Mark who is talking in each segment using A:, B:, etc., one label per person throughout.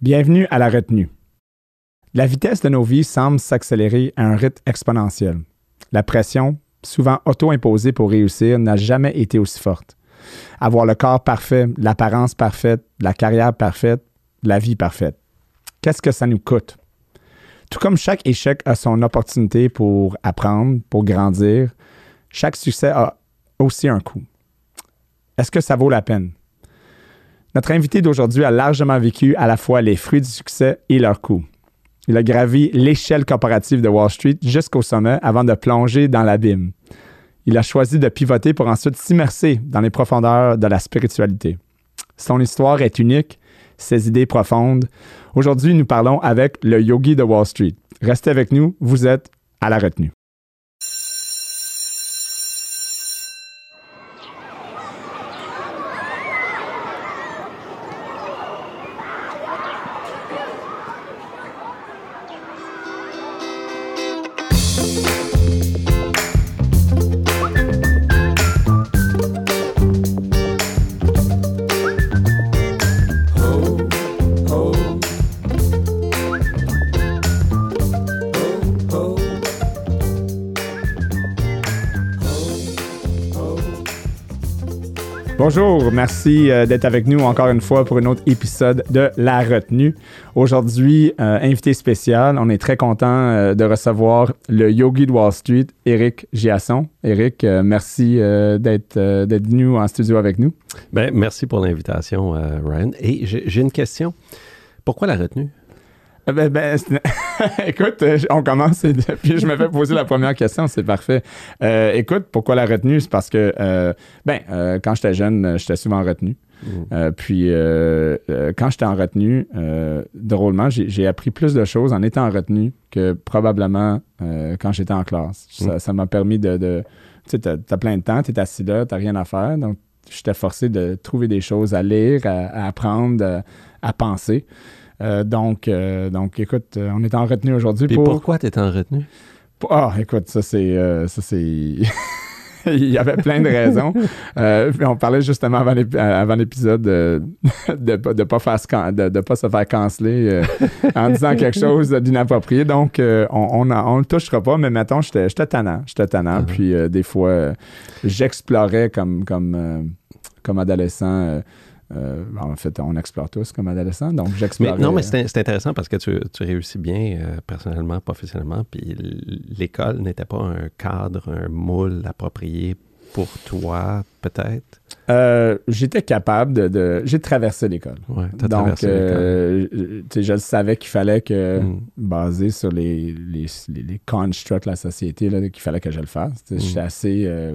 A: Bienvenue à la retenue. La vitesse de nos vies semble s'accélérer à un rythme exponentiel. La pression, souvent auto-imposée pour réussir, n'a jamais été aussi forte. Avoir le corps parfait, l'apparence parfaite, la carrière parfaite, la vie parfaite. Qu'est-ce que ça nous coûte? Tout comme chaque échec a son opportunité pour apprendre, pour grandir, chaque succès a aussi un coût. Est-ce que ça vaut la peine? Notre invité d'aujourd'hui a largement vécu à la fois les fruits du succès et leurs coûts. Il a gravi l'échelle corporative de Wall Street jusqu'au sommet avant de plonger dans l'abîme. Il a choisi de pivoter pour ensuite s'immerser dans les profondeurs de la spiritualité. Son histoire est unique, ses idées profondes. Aujourd'hui, nous parlons avec le yogi de Wall Street. Restez avec nous, vous êtes à la retenue. Bonjour, merci euh, d'être avec nous encore une fois pour un autre épisode de La Retenue. Aujourd'hui, euh, invité spécial, on est très content euh, de recevoir le yogi de Wall Street, Eric Giasson. Eric, merci d'être venu en studio avec nous.
B: Ben, merci pour l'invitation, Ryan. Et j'ai une question. Pourquoi La Retenue?
A: Eh ben, ben écoute, euh, on commence et puis je me fais poser la première question, c'est parfait. Euh, écoute, pourquoi la retenue? C'est parce que, euh, ben, quand j'étais jeune, j'étais souvent en retenue. Mm. puis, quand j'étais en retenue, drôlement, j'ai appris plus de choses en étant en retenue que probablement quand j'étais en classe. Mm. Ça m'a permis de. tu sais, t'as as plein de temps, t'es assis là, t'as rien à faire. Donc, j'étais forcé de trouver des choses à lire, à, apprendre, à penser. Euh, donc, euh, donc, écoute, euh, on est en retenue aujourd'hui.
B: Et pourquoi tu es en retenue?
A: Ah, écoute, ça c'est. ça c'est. Il y avait plein de raisons. on parlait justement avant l'épisode de ne de, pas, de, pas se faire canceller en disant quelque chose d'inapproprié. Donc, on ne on, le touchera pas, mais mettons, j'étais tannant. J'étais tannant. Uh-huh. Puis, des fois, j'explorais comme, comme, comme adolescent euh, en fait, on explore tous comme adolescents, donc j'explore.
B: Non, mais c'est intéressant parce que tu, réussis bien euh, personnellement, professionnellement, puis l'école n'était pas un cadre, un moule approprié pour toi, peut-être?
A: Euh, j'étais capable de... J'ai traversé l'école.
B: Ouais, Donc,
A: je savais qu'il fallait que, mm. basé sur les, les, les, constructs de la société, qu'il fallait que je le fasse. Je suis mm. assez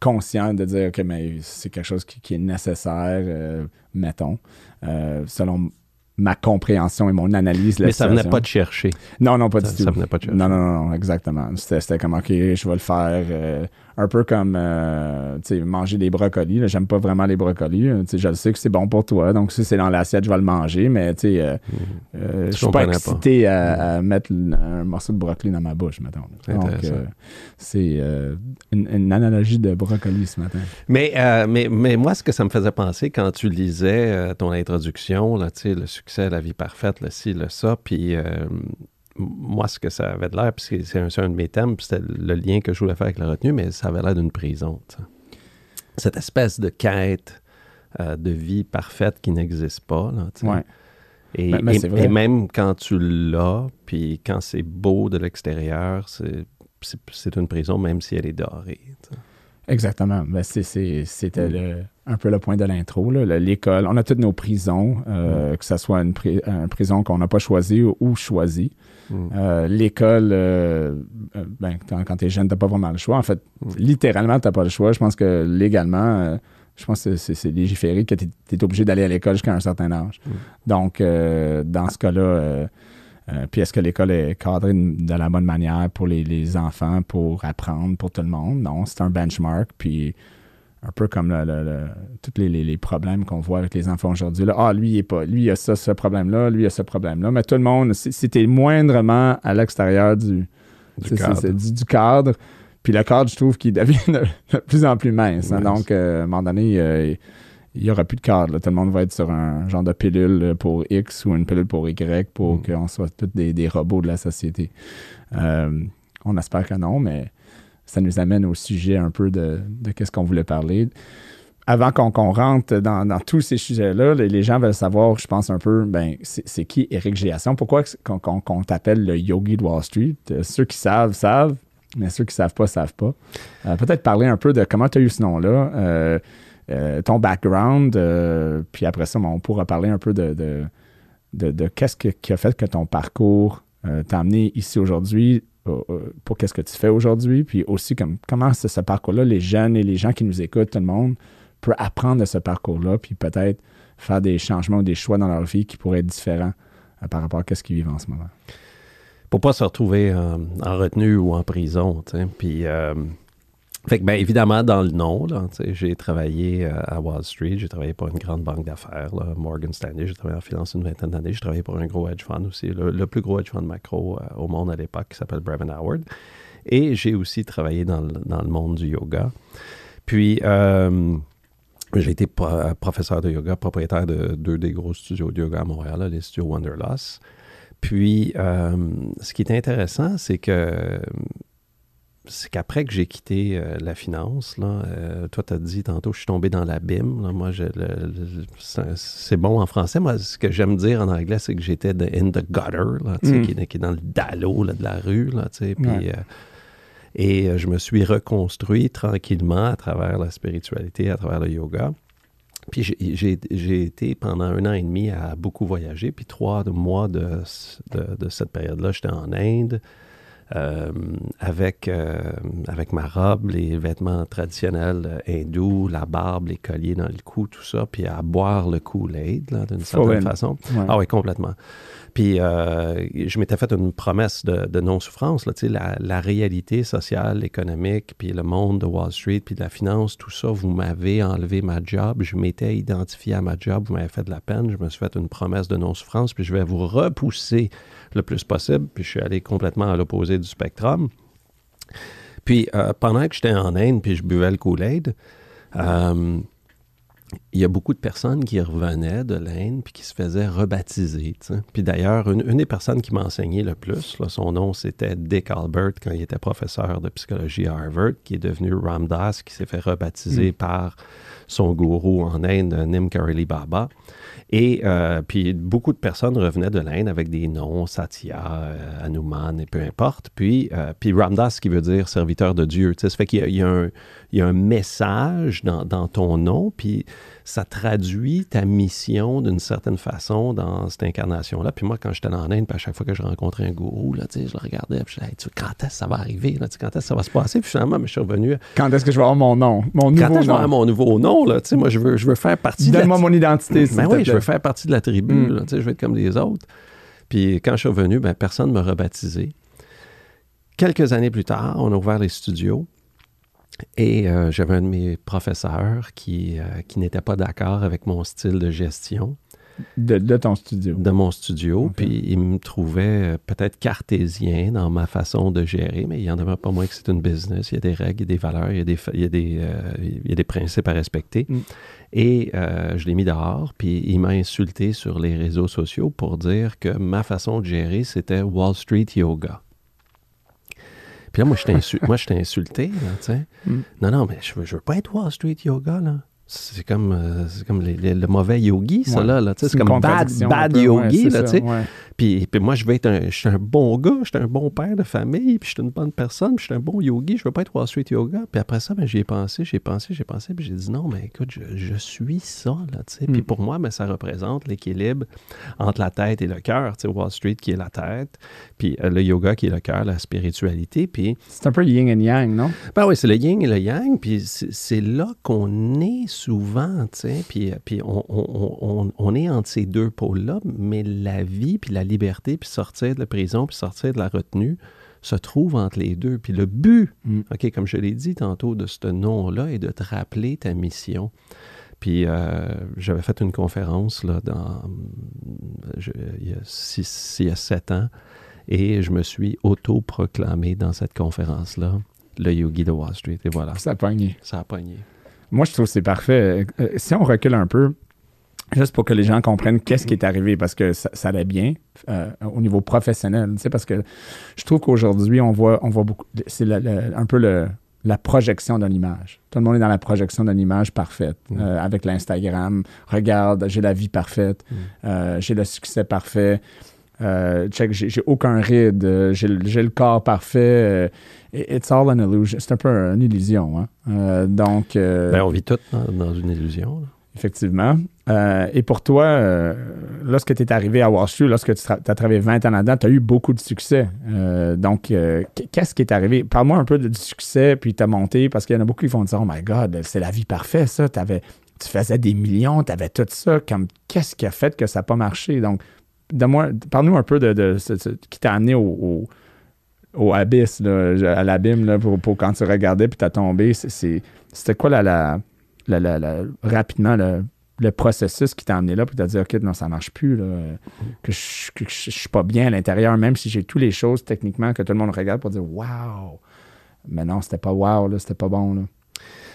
A: conscient de dire, OK, mais c'est quelque chose qui, est nécessaire, euh, mettons, euh, selon ma compréhension et mon analyse.
B: Mais ça venait pas de chercher.
A: Non, non, pas du tout.
B: Ça venait pas de chercher.
A: Non, non, non, exactement. C'était comme, OK, je vais le faire. Euh, un peu comme euh, manger des brocolis. J'aime pas vraiment les brocolis. je le sais que c'est bon pour toi, donc si c'est dans l'assiette, je vais le manger, mais tu sais, euh, mhm. euh, je suis pas excité À, mettre un morceau de brocoli dans ma bouche, mettons. Donc, c'est une, analogie de brocoli ce matin.
B: Mais, mais, mais moi, ce que ça me faisait penser quand tu lisais ton introduction, là, le succès, la vie parfaite, le ci, le ça, puis moi, ce que ça avait de l'air, puis c'est un, un, de mes thèmes, c'était le lien que je voulais faire avec la retenue, mais ça avait l'air d'une prison. Cette espèce de quête euh, de vie parfaite qui n'existe pas. Là, et, ben, ben, et, même quand tu l'as, puis quand c'est beau de l'extérieur, c'est une prison, même si elle est dorée.
A: Exactement. Ben, C'était mm. un peu le point de l'intro. L'école, on a toutes nos prisons, euh, mm. que ce soit une, prison qu'on n'a pas choisie ou, ou choisie. Mm. Euh, l'école, euh, euh, ben, quand, tu es jeune, tu n'as pas vraiment le choix. En fait, mm. littéralement, tu n'as pas le choix. Je pense que légalement, je pense que c'est légiféré que tu es, obligé d'aller à l'école jusqu'à un certain âge. Mm. Donc, dans ce cas-là, puis est-ce que l'école est cadrée de la bonne manière pour les, les, enfants, pour apprendre, pour tout le monde? Non, c'est un benchmark. Puis un peu comme le, tous les, problèmes qu'on voit avec les enfants aujourd'hui. Ah, lui, il est pas. Lui, il a ça, ce problème-là, lui, il a ce problème-là. Mais tout le monde, c'était moindrement à l'extérieur du,
B: du, cadre.
A: du, cadre. Puis le cadre, je trouve qu'il devient de, plus en plus mince. Hein. Donc, euh, à un moment donné, il n'y aura plus de cadre. Tout le monde va être sur un genre de pilule pour X ou une pilule pour Y pour mm. qu'on soit tous des, robots de la société. Euh, on espère que non, mais ça nous amène au sujet un peu de, de qu'est-ce qu'on voulait parler. Avant qu'on rentre dans, tous ces sujets-là, les, gens veulent savoir, je pense un peu, ben, c'est qui Eric Giasson? Pourquoi qu'on t'appelle le yogi de Wall Street? Euh, ceux qui savent, savent, mais ceux qui savent pas, savent pas. Euh, peut-être parler un peu de comment tu as eu ce nom-là. Euh, ton background, puis après ça, on pourra parler un peu de, de, qu'est-ce qui a fait que ton parcours euh, t'a amené ici aujourd'hui, pour qu'est-ce que tu fais aujourd'hui, puis aussi comme, comment ce parcours-là, les jeunes et les gens qui nous écoutent, tout le monde, peut apprendre de ce parcours-là, puis peut-être faire des changements ou des choix dans leur vie qui pourraient être différents par rapport à ce qu'ils vivent en ce moment.
B: Pour pas se retrouver en, retenue ou en prison, puis fait que, bien évidemment, dans le nom, j'ai travaillé euh, à Wall Street, j'ai travaillé pour une grande banque d'affaires, Morgan Stanley, j'ai travaillé en finance une vingtaine d'années, j'ai travaillé pour un gros hedge fund aussi, le, plus gros hedge fund macro euh, au monde à l'époque qui s'appelle Brevin Howard. Et j'ai aussi travaillé dans le, monde du yoga. Puis, euh, j'ai été professeur de yoga, propriétaire de deux des gros studios de yoga à Montréal, les studios Wanderlust. Puis, ce qui est intéressant, c'est que c'est qu'après que j'ai quitté euh, la finance, là, euh, toi, tu as dit tantôt, je suis tombé dans l'abîme. Moi, c'est bon en français. Moi, ce que j'aime dire en anglais, c'est que j'étais in the gutter, là, mm. qui, est dans le dallo de la rue. Là, puis, euh, et je me suis reconstruit tranquillement à travers la spiritualité, à travers le yoga. Puis j'ai été pendant un an et demi à beaucoup voyager. Puis trois mois de, de cette période-là, j'étais en Inde. Euh, avec, euh, avec ma robe, les vêtements traditionnels euh, hindous, la barbe, les colliers dans le cou, tout ça, puis à boire le Kool-Aid, d'une certaine façon. Ah oui, complètement. Puis je m'étais fait une promesse de, non-souffrance, là, la, la réalité sociale, économique, puis le monde de Wall Street, puis de la finance, tout ça, vous m'avez enlevé ma job, je m'étais identifié à ma job, vous m'avez fait de la peine, je me suis fait une promesse de non-souffrance, puis je vais vous repousser le plus possible. Puis je suis allé complètement à l'opposé du spectrum. Puis euh, pendant que j'étais en Inde, puis je buvais le Kool-Aid, euh, il y a beaucoup de personnes qui revenaient de l'Inde puis qui se faisaient rebaptiser. Puis d'ailleurs, une, des personnes qui m'a enseigné le plus, son nom c'était Dick Albert quand il était professeur de psychologie à Harvard, qui est devenu Ramdas, qui s'est fait rebaptiser mm. par son gourou en Inde, Nim Kareli Baba. Et euh, puis beaucoup de personnes revenaient de l'Inde avec des noms, Satya, euh, Hanuman et peu importe. Puis, euh, puis Ramdas, qui veut dire serviteur de Dieu. Ça fait qu'il y, a un, message dans, dans ton nom, puis ça traduit ta mission d'une certaine façon dans cette incarnation-là. Puis moi, quand j'étais en Inde, puis à chaque fois que je rencontrais un gourou, là, je le regardais, puis je disais, quand est-ce que ça va arriver? Là, quand est-ce que ça va se passer? Puis finalement, je suis revenu.
A: Quand est-ce que je vais avoir mon nom? Mon nouveau
B: quand est-ce que je vais avoir mon nouveau nom? Là, moi, je veux, je veux faire partie
A: Donne-moi mon identité.
B: Ben oui, je veux faire partie de la tribu. Mm. je veux être comme les autres. Puis quand je suis revenu, ben, personne ne m'a rebaptisé. Quelques années plus tard, on a ouvert les studios. Et euh, j'avais un de mes professeurs qui, euh, qui n'était pas d'accord avec mon style de gestion.
A: De, de, ton studio.
B: De mon studio. Puis il me trouvait euh, peut-être cartésien dans ma façon de gérer, mais il y en avait pas moins que c'est une business. Il y a des règles, il y a des valeurs, il y a des, il y a des, il y a des principes à respecter. Mm. Et je l'ai mis dehors, puis il m'a insulté sur les réseaux sociaux pour dire que ma façon de gérer, c'était Wall Street Yoga. Puis là, moi, je t'ai insulté, là, tu sais. Mm. Non, non, mais je veux, je veux pas être Wall Street Yoga, là. C'est comme, euh, comme le mauvais yogi, ça, là. là c'est comme bad, bad yogi, là, tu sais. Puis, moi, je veux être un, je suis un bon gars, je suis un bon père de famille, puis je suis une bonne personne, puis je suis un bon yogi, je veux pas être Wall Street Yoga. Puis après ça, ben, j'y ai pensé, j'ai pensé, j'ai pensé, puis j'ai dit non, mais écoute, je, suis ça, là, tu sais. Puis mm. pour moi, ben, ça représente l'équilibre entre la tête et le cœur, tu sais, Wall Street qui est la tête, puis euh, le yoga qui est le cœur, la spiritualité, puis...
A: C'est un peu yin et yang, non?
B: Ben oui, c'est le yin et le yang, puis c'est là qu'on est souvent, tu sais, puis, puis on, on, on, est entre ces deux pôles-là, mais la vie, puis la liberté, puis sortir de la prison, puis sortir de la retenue, se trouve entre les deux. Puis le but, mm. OK, comme je l'ai dit tantôt, de ce nom-là est de te rappeler ta mission. Puis euh, j'avais fait une conférence là, dans, il, y a six, il y a sept ans et je me suis auto-proclamé dans cette conférence-là le yogi de Wall Street. Et voilà.
A: Ça a pogné.
B: Ça a pogné.
A: Moi, je trouve que c'est parfait. Euh, si on recule un peu, juste pour que les gens comprennent qu'est-ce qui est arrivé, parce que ça, allait bien euh, au niveau professionnel. Tu sais, parce que je trouve qu'aujourd'hui, on voit, on voit beaucoup. C'est un peu le, la projection d'une image. Tout le monde est dans la projection d'une image parfaite. Mm. Euh, avec l'Instagram, regarde, j'ai la vie parfaite, mm. euh, j'ai le succès parfait, euh, check, j'ai aucun ride, j'ai le corps parfait. it's all an illusion. C'est un peu une illusion. Hein? donc.
B: Ben, on vit tout dans, une illusion.
A: Effectivement. Euh, et pour toi, euh, lorsque tu es arrivé à Wall Street, lorsque tu as travaillé 20 ans là-dedans, tu as eu beaucoup de succès. Euh, donc, qu'est-ce qui est arrivé? Parle-moi un peu du succès, puis tu as monté, parce qu'il y en a beaucoup qui vont dire Oh my God, c'est la vie parfaite, ça. Avais, tu faisais des millions, tu avais tout ça. Comme, qu'est-ce qui a fait que ça n'a pas marché? Donc, parle-nous un peu de, ce qui t'a amené au, au, abysse, à l'abîme, pour, pour, quand tu regardais, puis tu as tombé. C'était quoi la, la, rapidement le processus qui t'a amené là pour te dire, OK, non, ça marche plus, que je ne suis pas bien à l'intérieur, même si j'ai toutes les choses techniquement que tout le monde regarde pour dire, wow! Mais non, c'était pas wow, c'était pas bon. Là.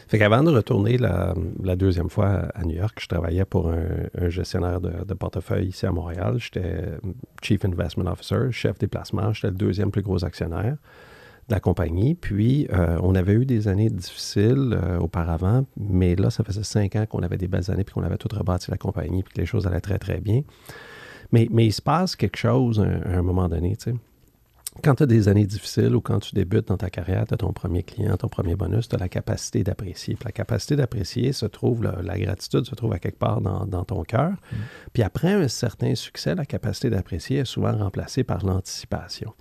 B: Fait qu'avant de retourner la, deuxième fois à New York, je travaillais pour un, gestionnaire de, portefeuille ici à Montréal. J'étais Chief Investment Officer, chef des placements. J'étais le deuxième plus gros actionnaire de la compagnie. Puis, euh, on avait eu des années difficiles euh, auparavant, mais là, ça faisait cinq ans qu'on avait des belles années, puis qu'on avait tout rebâti la compagnie, puis que les choses allaient très, très bien. Mais, mais il se passe quelque chose à un moment donné, tu sais quand tu as des années difficiles ou quand tu débutes dans ta carrière, tu as ton premier client, ton premier bonus, tu as la capacité d'apprécier. la capacité d'apprécier se trouve, la, gratitude se trouve à quelque part dans, ton cœur. Mm. Puis après un certain succès, la capacité d'apprécier est souvent remplacée par l'anticipation.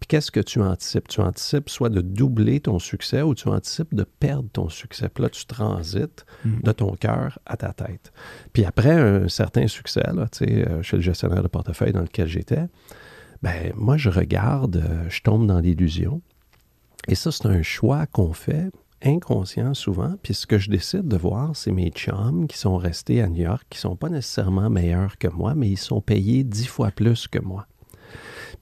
B: Puis qu'est-ce que tu anticipes? Tu anticipes soit de doubler ton succès ou tu anticipes de perdre ton succès. Puis là, tu transites mm. de ton cœur à ta tête. Puis après un certain succès, là, euh, chez le gestionnaire de portefeuille dans lequel j'étais, ben moi, je regarde, euh, je tombe dans l'illusion. Et ça, c'est un choix qu'on fait inconscient souvent. Puis ce que je décide de voir, c'est mes chums qui sont restés à New York, qui sont pas nécessairement meilleurs que moi, mais ils sont payés dix fois plus que moi.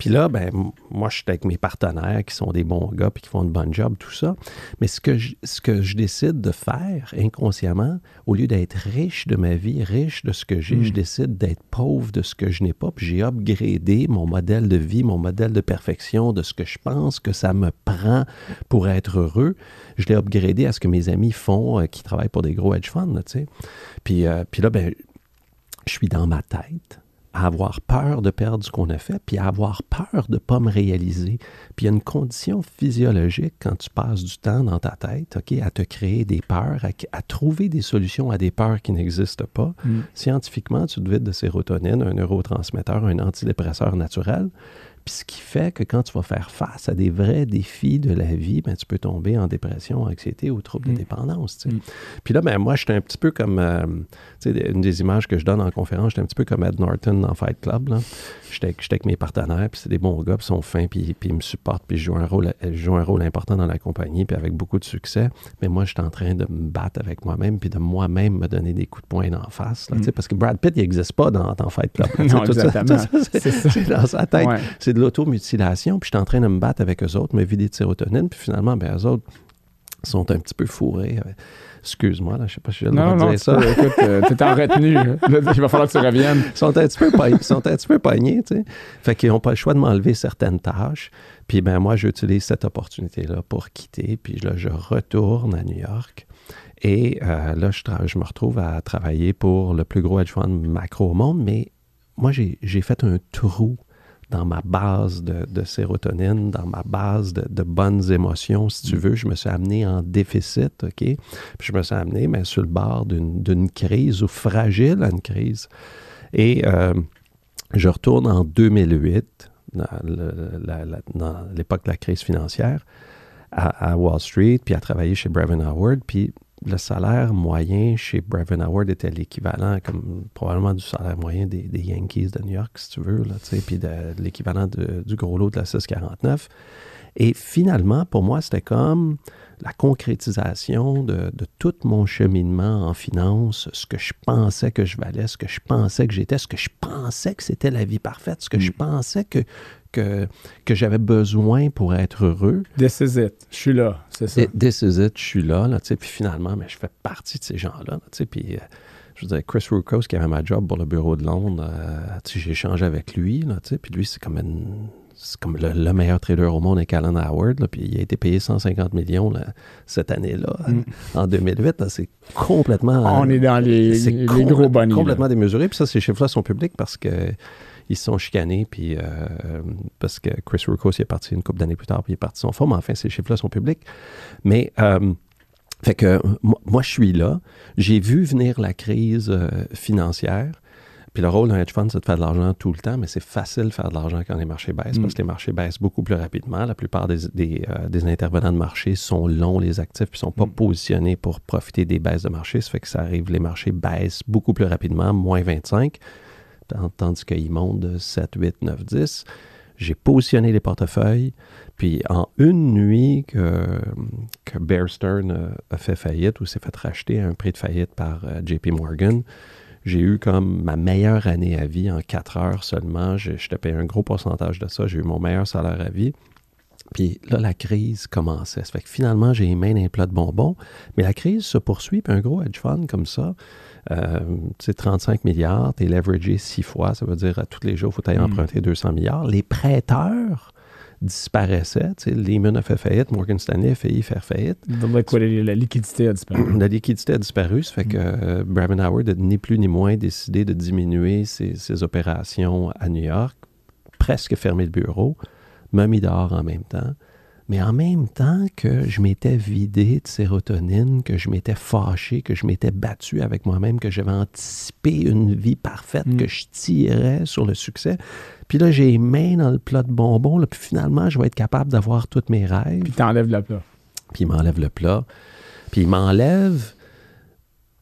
B: Puis là, ben, moi, je suis avec mes partenaires qui sont des bons gars puis qui font une bonne job, tout ça. Mais ce que je, ce que je décide de faire inconsciemment, au lieu d'être riche de ma vie, riche de ce que j'ai, je hmm. décide d'être pauvre de ce que je n'ai pas. Puis j'ai upgradé mon modèle de vie, mon modèle de perfection, de ce que je pense que ça me prend pour être heureux. Je l'ai upgradé à ce que mes amis font, euh, qui travaillent pour des gros hedge funds, tu sais. Puis, euh, puis là, ben, je suis dans ma tête à avoir peur de perdre ce qu'on a fait, puis à avoir peur de ne pas me réaliser. Puis il y a une condition physiologique quand tu passes du temps dans ta tête, OK, à te créer des peurs, à, trouver des solutions à des peurs qui n'existent pas. Mm. Scientifiquement, tu te vides de sérotonine, un neurotransmetteur, un antidépresseur naturel. Puis ce qui fait que quand tu vas faire face à des vrais défis de la vie, ben, tu peux tomber en dépression, anxiété ou trouble de mm. dépendance. Mm. Puis là, ben, moi, j'étais un petit peu comme, euh, une des images que je donne en conférence, j'étais un petit peu comme Ed Norton dans Fight Club. J'étais avec mes partenaires, puis c'est des bons gars, puis ils sont fins, puis, puis ils me supportent, puis je joue, un rôle, je un rôle important dans la compagnie, puis avec beaucoup de succès. Mais moi, j'étais en train de me battre avec moi-même, puis de moi-même me donner des coups de poing en face. Mm. Parce que Brad Pitt, il n'existe pas dans, dans, Fight Club.
A: non, exactement.
B: C'est dans sa tête c'est de l'automutilation, puis je suis en train de me battre avec eux autres, me vider de sérotonine, puis finalement, ben, eux autres sont un petit peu fourrés. Excuse-moi, là, je sais pas si je
A: non, non, dire ça. Écoute, euh, tu es en retenue. Il va falloir que tu reviennes.
B: Ils sont un petit peu, sont un petit peu pognés, tu sais. Fait qu'ils n'ont pas le choix de m'enlever certaines tâches. Puis ben moi, j'utilise cette opportunité-là pour quitter. Puis là, je retourne à New York. Et euh, là, je, je, me retrouve à travailler pour le plus gros hedge fund macro au monde. Mais moi, j'ai fait un trou dans ma base de, sérotonine, dans ma base de, bonnes émotions, si tu mm. veux. Je me suis amené en déficit, OK? Puis je me suis amené mais sur le bord d'une crise ou fragile à une crise. Et euh, je retourne en 2008, dans l'époque de la crise financière, à, à, Wall Street, puis à travailler chez Brevin Howard. Puis le salaire moyen chez Brevin Howard était l'équivalent, comme probablement du salaire moyen des, Yankees de New York, si tu veux, là, puis de, l'équivalent du gros lot de la 649. Et finalement, pour moi, c'était comme la concrétisation de, tout mon cheminement en finance, ce que je pensais que je valais, ce que je pensais que j'étais, ce que je pensais que c'était la vie parfaite, ce que je mm. pensais que, que, que j'avais besoin pour être heureux.
A: This is it. Je suis là, c'est ça.
B: This is it. Je suis là, là. Puis finalement, mais je fais partie de ces gens-là. Puis, euh, je veux dire, Chris Rukos, qui avait ma job pour le bureau de Londres, euh, j'ai échangé avec lui, là. Puis lui, c'est comme une comme le, meilleur trader au monde est Alan Howard, là, puis il a été payé 150 millions cette année-là, mm. en 2008. C'est complètement.
A: On est dans les, les gros bonnies.
B: Complètement démesuré. Puis ça, ces chiffres-là sont publics parce que ils se sont chicanés, puis euh, parce que Chris Rukos il est parti une couple d'années plus tard, puis il est parti son forme. Enfin, ces chiffres-là sont publics. Mais. Euh, fait que moi, je suis là. J'ai vu venir la crise euh, financière. Puis le rôle d'un hedge fund, c'est de faire de l'argent tout le temps, mais c'est facile de faire de l'argent quand les marchés baissent parce mm. que les marchés baissent beaucoup plus rapidement. La plupart des, euh, des, intervenants de marché sont longs, les actifs, puis sont pas mm. positionnés pour profiter des baisses de marché. Ça fait que ça arrive, les marchés baissent beaucoup plus rapidement, moins 25, tandis qu'ils montent de 7, 8, 9, 10. J'ai positionné les portefeuilles, puis en une nuit que, que Bear Stearns a fait faillite ou s'est fait racheter à un prix de faillite par euh, JP Morgan, j'ai eu comme ma meilleure année à vie en quatre heures seulement. Je, te paye un gros pourcentage de ça. J'ai eu mon meilleur salaire à vie. Puis là, la crise commençait. Ça fait que finalement, j'ai les mains dans plat de bonbons. Mais la crise se poursuit. Puis un gros hedge fund comme ça, euh, c'est 35 milliards, tu es leveragé six fois. Ça veut dire à tous les jours, il faut aller mm. emprunter 200 milliards. Les prêteurs disparaissait. Tu sais, Lehman a fait faillite, Morgan Stanley a failli faire faillite.
A: la liquidité a disparu.
B: La liquidité a disparu, ça fait que euh, Brevin Howard a ni plus ni moins décidé de diminuer ses, opérations à New York, presque fermer le bureau, m'a mis dehors en même temps. Mais en même temps que je m'étais vidé de sérotonine, que je m'étais fâché, que je m'étais battu avec moi-même, que j'avais anticipé une vie parfaite, mm. que je tirais sur le succès, puis là, j'ai les mains dans le plat de bonbons. Là, puis finalement, je vais être capable d'avoir tous mes rêves.
A: Puis t'enlèves le plat.
B: Puis il m'enlève le plat. Puis il m'enlève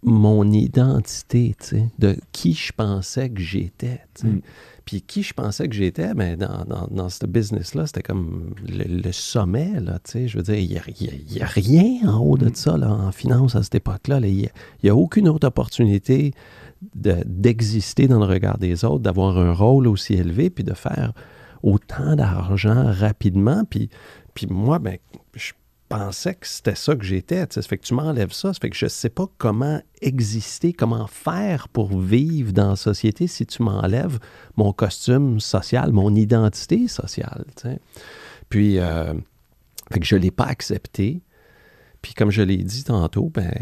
B: mon identité, de qui je pensais que j'étais. Mm. Puis qui je pensais que j'étais, mais ben, dans, dans, ce business-là, c'était comme le, sommet, là, tu sais. Je veux dire, il n'y a, rien en haut de mm. ça, là, en finance à cette époque-là. Il n'y a, aucune autre opportunité d'exister dans le regard des autres, d'avoir un rôle aussi élevé, puis de faire autant d'argent rapidement. Puis, puis moi, ben, je pensais que c'était ça que j'étais. Fait que tu m'enlèves ça. Que je ne sais pas comment exister, comment faire pour vivre dans la société si tu m'enlèves mon costume social, mon identité sociale. Puis, euh, que je ne l'ai pas accepté. Puis comme je l'ai dit tantôt, ben,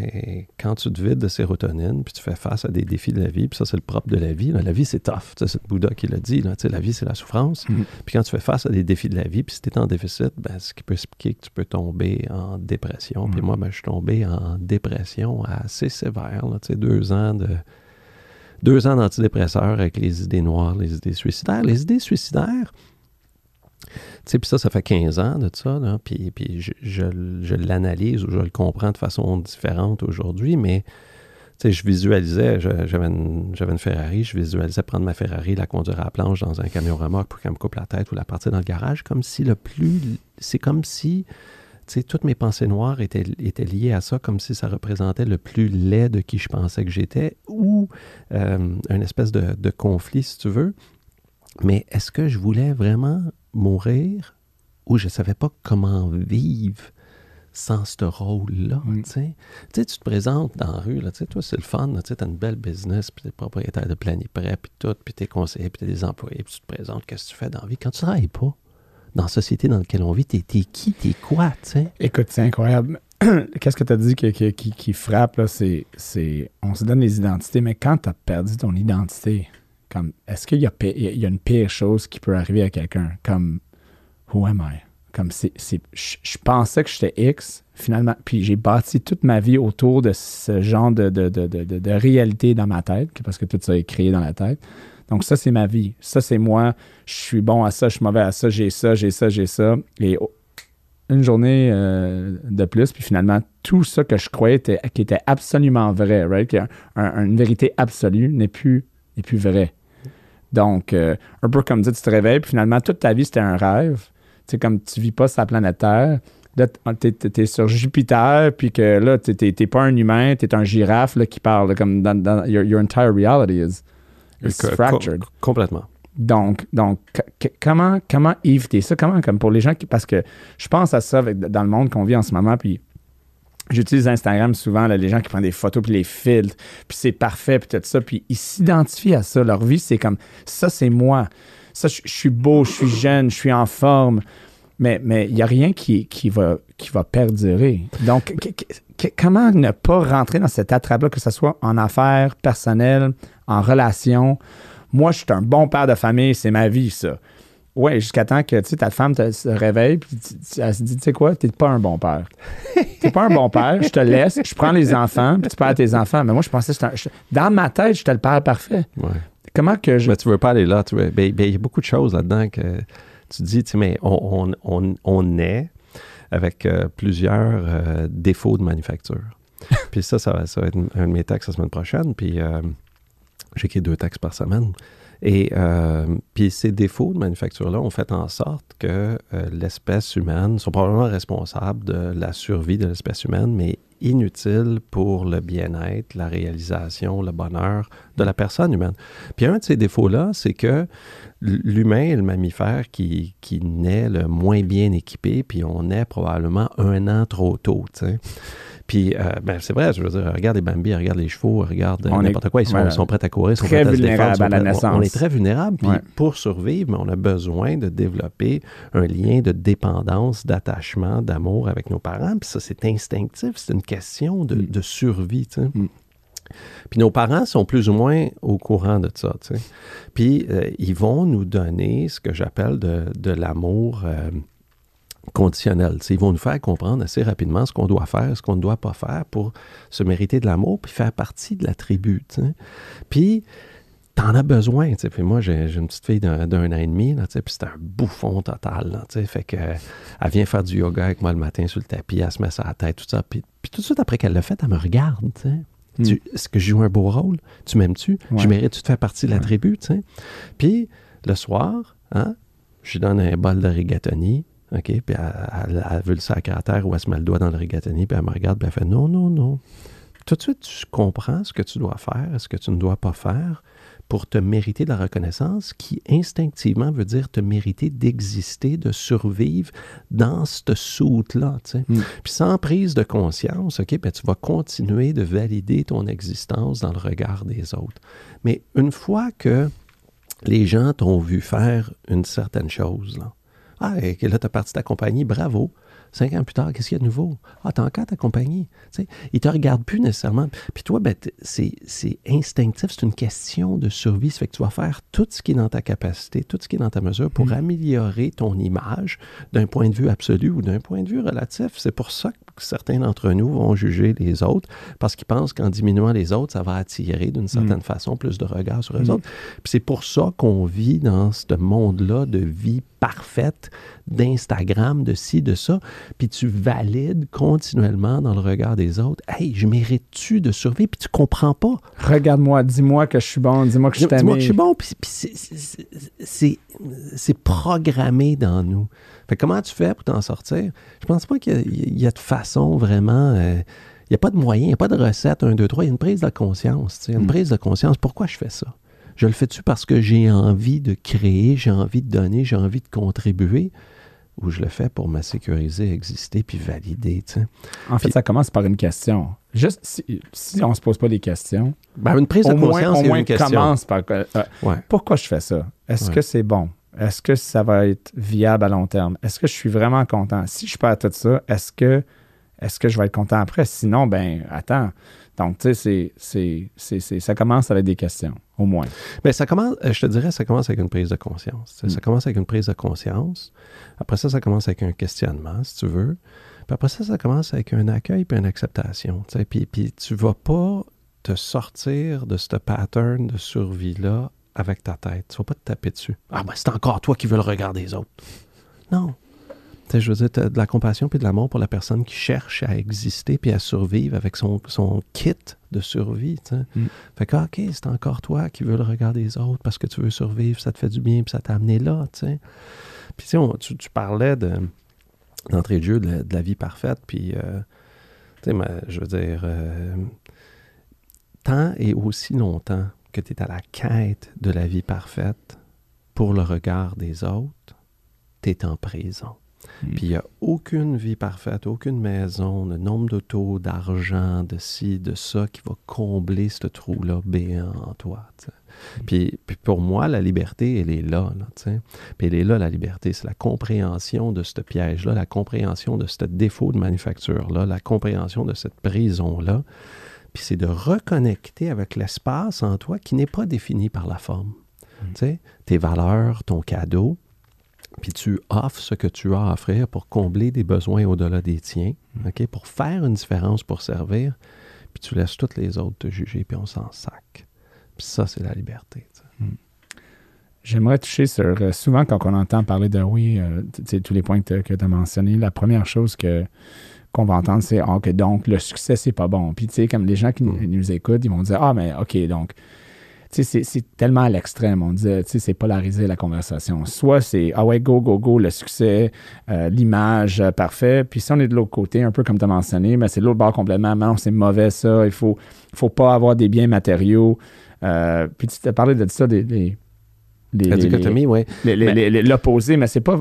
B: quand tu te vides de sérotonine, puis tu fais face à des défis de la vie, puis ça c'est le propre de la vie, la vie c'est tough, c'est le Bouddha qui l'a dit, là, la vie c'est la souffrance. Mm-hmm. Puis quand tu fais face à des défis de la vie, puis si tu es en déficit, ben, ce qui peut expliquer que tu peux tomber en dépression. Puis mm-hmm. moi, ben, je suis tombé en dépression assez sévère, là, deux ans de deux ans d'antidépresseurs avec les idées noires, les idées suicidaires. Les idées suicidaires, puis ça, ça fait 15 ans de ça, puis, puis je, l'analyse ou je le comprends de façon différente aujourd'hui, mais je visualisais, j'avais une, une, Ferrari, je visualisais prendre ma Ferrari, la conduire à la planche dans un camion remorque pour qu'elle me coupe la tête ou la partir dans le garage, comme si le plus... C'est comme si, tu toutes mes pensées noires étaient, étaient liées à ça, comme si ça représentait le plus laid de qui je pensais que j'étais, ou euh, une espèce de conflit, si tu veux. Mais est-ce que je voulais vraiment mourir ou je ne savais pas comment vivre sans ce rôle-là. Mm. Tu sais, tu te présentes dans la rue, là, toi, c'est le fun, tu as une belle business, puis tu es propriétaire de prêt, puis tout, puis tu es conseiller, puis tu des employés, puis tu te présentes, qu'est-ce que tu fais dans la vie? Quand tu ne travailles pas, dans la société dans laquelle on vit, tu es, qui, tu es quoi, tu sais?
A: Écoute, c'est incroyable. Qu'est-ce que tu as dit qui, qui, frappe, là, c'est, on se donne des identités, mais quand tu as perdu ton identité, est-ce qu'il y a, une pire chose qui peut arriver à quelqu'un? Comme, who am I? Comme c'est, je pensais que j'étais X, finalement, puis j'ai bâti toute ma vie autour de ce genre de, de, réalité dans ma tête, parce que tout ça est créé dans la tête. Donc ça, c'est ma vie. Ça, c'est moi. Je suis bon à ça, je suis mauvais à ça, j'ai ça, j'ai ça, j'ai ça. Et une journée euh, de plus, puis finalement, tout ça que je croyais était, qui était absolument vrai, right? une vérité absolue n'est plus, n'est plus vrai. Donc, euh, un peu comme dire, tu te réveilles, puis finalement, toute ta vie, c'était un rêve. Tu sais, comme tu vis pas sur la planète Terre. Là, tu es, sur Jupiter, puis que là, tu n'es pas un humain, tu es un girafe là, qui parle. comme dans, your, entire reality is, fractured.
B: complètement.
A: Donc, donc comment, comment éviter ça? Comment, comme pour les gens qui. Parce que je pense à ça dans le monde qu'on vit en ce moment, puis J'utilise Instagram souvent, les gens qui prennent des photos puis les filtres, puis c'est parfait, puis tout ça, puis ils s'identifient à ça. Leur vie, c'est comme ça, c'est moi. Ça, je, suis beau, je suis jeune, je suis en forme. Mais il n'y a rien qui, va, qui va perdurer. Donc, comment ne pas rentrer dans cette attrape-là, que ce soit en affaires, personnelles, en relation? Moi, je suis un bon père de famille, c'est ma vie, ça. Oui, jusqu'à temps que ta femme te, se réveille puis elle se dit, tu sais quoi, t'es pas un bon père. t'es pas un bon père, je te laisse, je prends les enfants, puis tu perds tes enfants. Mais moi, je pensais, que dans ma tête, j'étais le père parfait. Comment que je...
B: Mais tu veux pas aller là. Tu ben, ben, il y a beaucoup de choses là-dedans que tu dis, tu sais, mais on, on, on, est avec euh, plusieurs euh, défauts de manufacture. puis ça, ça va, ça va, être un de mes textes la semaine prochaine. Puis euh, j'écris deux textes par semaine. Et euh, puis ces défauts de manufacture-là ont fait en sorte que euh, l'espèce humaine sont probablement responsables de la survie de l'espèce humaine, mais inutiles pour le bien-être, la réalisation, le bonheur de la personne humaine. Puis un de ces défauts-là, c'est que l'humain est le mammifère qui, qui naît le moins bien équipé, puis on naît probablement un an trop tôt. Puis, euh, ben, c'est vrai, je veux dire, regarde les Bambi, regarde les chevaux, regarde n'importe quoi, ils sont, prêts à courir, ils sont
A: très
B: prêts
A: à se défendre. À la naissance.
B: On, est très vulnérable. Puis, pour survivre, on a besoin de développer un lien de dépendance, d'attachement, d'amour avec nos parents. Puis ça, c'est instinctif, c'est une question de, mm. survie, tu sais. Mm. Puis nos parents sont plus ou moins au courant de ça. Tu sais. Puis euh, ils vont nous donner ce que j'appelle de, de l'amour euh, conditionnel. ils vont nous faire comprendre assez rapidement ce qu'on doit faire, ce qu'on ne doit pas faire pour se mériter de l'amour, puis faire partie de la tribu. Puis, t'en as besoin. Puis moi, j'ai une petite fille d'un an et demi, là, puis c'est un bouffon total. Là, fait que, elle vient faire du yoga avec moi le matin sur le tapis, elle se met ça à la tête, tout ça. Puis, tout de suite après qu'elle l'a fait, elle me regarde. Hmm. Est-ce que je joue un beau rôle? Tu m'aimes-tu? Je mérite-tu de faire partie de la tribu? Puis le soir, hein, je lui donne un bol de rigatoni, OK? Puis elle, a vu le sac à terre où elle se met le doigt dans le rigatoni, puis elle me regarde, puis elle fait non, non, non. Tout de suite, tu comprends ce que tu dois faire, ce que tu ne dois pas faire pour te mériter de la reconnaissance, qui instinctivement veut dire te mériter d'exister, de survivre dans cette soute-là. Tu sais. Mm. Puis sans prise de conscience, OK, ben, tu vas continuer de valider ton existence dans le regard des autres. Mais une fois que les gens t'ont vu faire une certaine chose, là, ah, et là, tu as parti ta compagnie, bravo. Cinq ans plus tard, qu'est-ce qu'il y a de nouveau? Ah, t'as encore ta compagnie. Tu sais, ils te regardent plus nécessairement. Puis toi, ben, c'est, instinctif, c'est une question de survie. Ça fait que tu vas faire tout ce qui est dans ta capacité, tout ce qui est dans ta mesure pour mm. améliorer ton image d'un point de vue absolu ou d'un point de vue relatif. C'est pour ça que certains d'entre nous vont juger les autres parce qu'ils pensent qu'en diminuant les autres, ça va attirer d'une certaine mm. façon plus de regards sur les mm. autres. Puis c'est pour ça qu'on vit dans ce monde-là de vie parfaite, d'Instagram, de ci, de ça. Puis tu valides continuellement dans le regard des autres. Hey, je mérite-tu de survivre? Puis tu comprends pas.
A: Regarde-moi, dis-moi que je suis bon, dis-moi que je t'aime.
B: Dis-moi que je suis bon. Puis, c'est programmé dans nous. Fait comment tu fais pour t'en sortir? Je pense pas qu'il y, a de façon vraiment. Euh, il n'y a pas de moyen, il n'y a pas de recette, un, deux, trois. Il y a une prise de conscience. Une mm. prise de conscience. Pourquoi je fais ça? Je le fais-tu parce que j'ai envie de créer, j'ai envie de donner, j'ai envie de contribuer? Ou je le fais pour me sécuriser, exister puis valider,
A: En fait, ça commence par une question. Juste si, on ne se pose pas des questions.
B: Ben, une prise de conscience,
A: au moins, commence par euh, pourquoi je fais ça? Est-ce que c'est bon? Est-ce que ça va être viable à long terme? Est-ce que je suis vraiment content? Si je perds tout ça, est-ce que, est que je vais être content après? Sinon, ben attends. Donc, tu sais, c'est, ça commence avec des questions, au moins.
B: Bien, ça commence, euh, je te dirais, ça commence avec une prise de conscience. Ça mm. commence avec une prise de conscience. Après ça, ça commence avec un questionnement, si tu veux. Puis après ça, ça commence avec un accueil puis une acceptation. Puis, puis tu ne vas pas te sortir de ce pattern de survie-là avec ta tête. Tu ne vas pas te taper dessus. Ah, ben c'est encore toi qui veux le regarder les autres. Non. sais, je veux dire, tu as de la compassion puis de l'amour pour la personne qui cherche à exister puis à survivre avec son, son kit de survie. Mm. Fait que, OK, c'est encore toi qui veux le regarder les autres parce que tu veux survivre, ça te fait du bien puis ça t'a amené là. sais. Puis tu, tu, parlais de, d'entrée de jeu de la, vie parfaite, puis, euh, tu sais, je veux dire, euh, tant et aussi longtemps que tu es à la quête de la vie parfaite, pour le regard des autres, tu es en prison.
A: Mm.
B: Puis il n'y a aucune vie parfaite, aucune maison, le nombre d'autos, d'argent, de ci, de ça qui va combler ce trou-là béant en toi. sais. Puis, puis pour moi, la liberté, elle est là. là puis elle est là, la liberté. C'est la compréhension de ce piège-là, la compréhension de ce défaut de manufacture-là, la compréhension de cette prison-là. Puis c'est de reconnecter avec l'espace en toi qui n'est pas défini par la forme. Tu sais, tes valeurs, ton cadeau, puis tu offres ce que tu as à offrir pour combler des besoins au-delà des tiens, OK? pour faire une différence, pour servir, puis tu laisses toutes les autres te juger, puis on s'en sac. Puis ça, c'est la liberté. tu sais.
A: J'aimerais toucher sur. euh, souvent, quand on entend parler de oui, euh, tu sais, tous les points que tu as mentionnés, la première chose que qu'on va entendre, c'est ah, que donc le succès, c'est pas bon. Puis, tu sais, comme les gens qui nous-
B: Mm.
A: nous écoutent, ils vont dire Ah, mais OK, donc. Tu sais, c'est- tellement à l'extrême. On dit, tu sais, c'est polarisé la conversation. Soit c'est Ah ouais, go, go, go, le succès, euh, l'image, euh, parfait. Puis si on est de l'autre côté, un peu comme tu as mentionné, mais c'est l'autre bord complètement. Non, c'est mauvais ça. Il faut, faut pas avoir des biens matériaux. Euh, puis tu t'as parlé de ça, des. des les-
B: La dichotomie, oui.
A: les-
B: Mais-
A: l'opposé, mais c'est pas.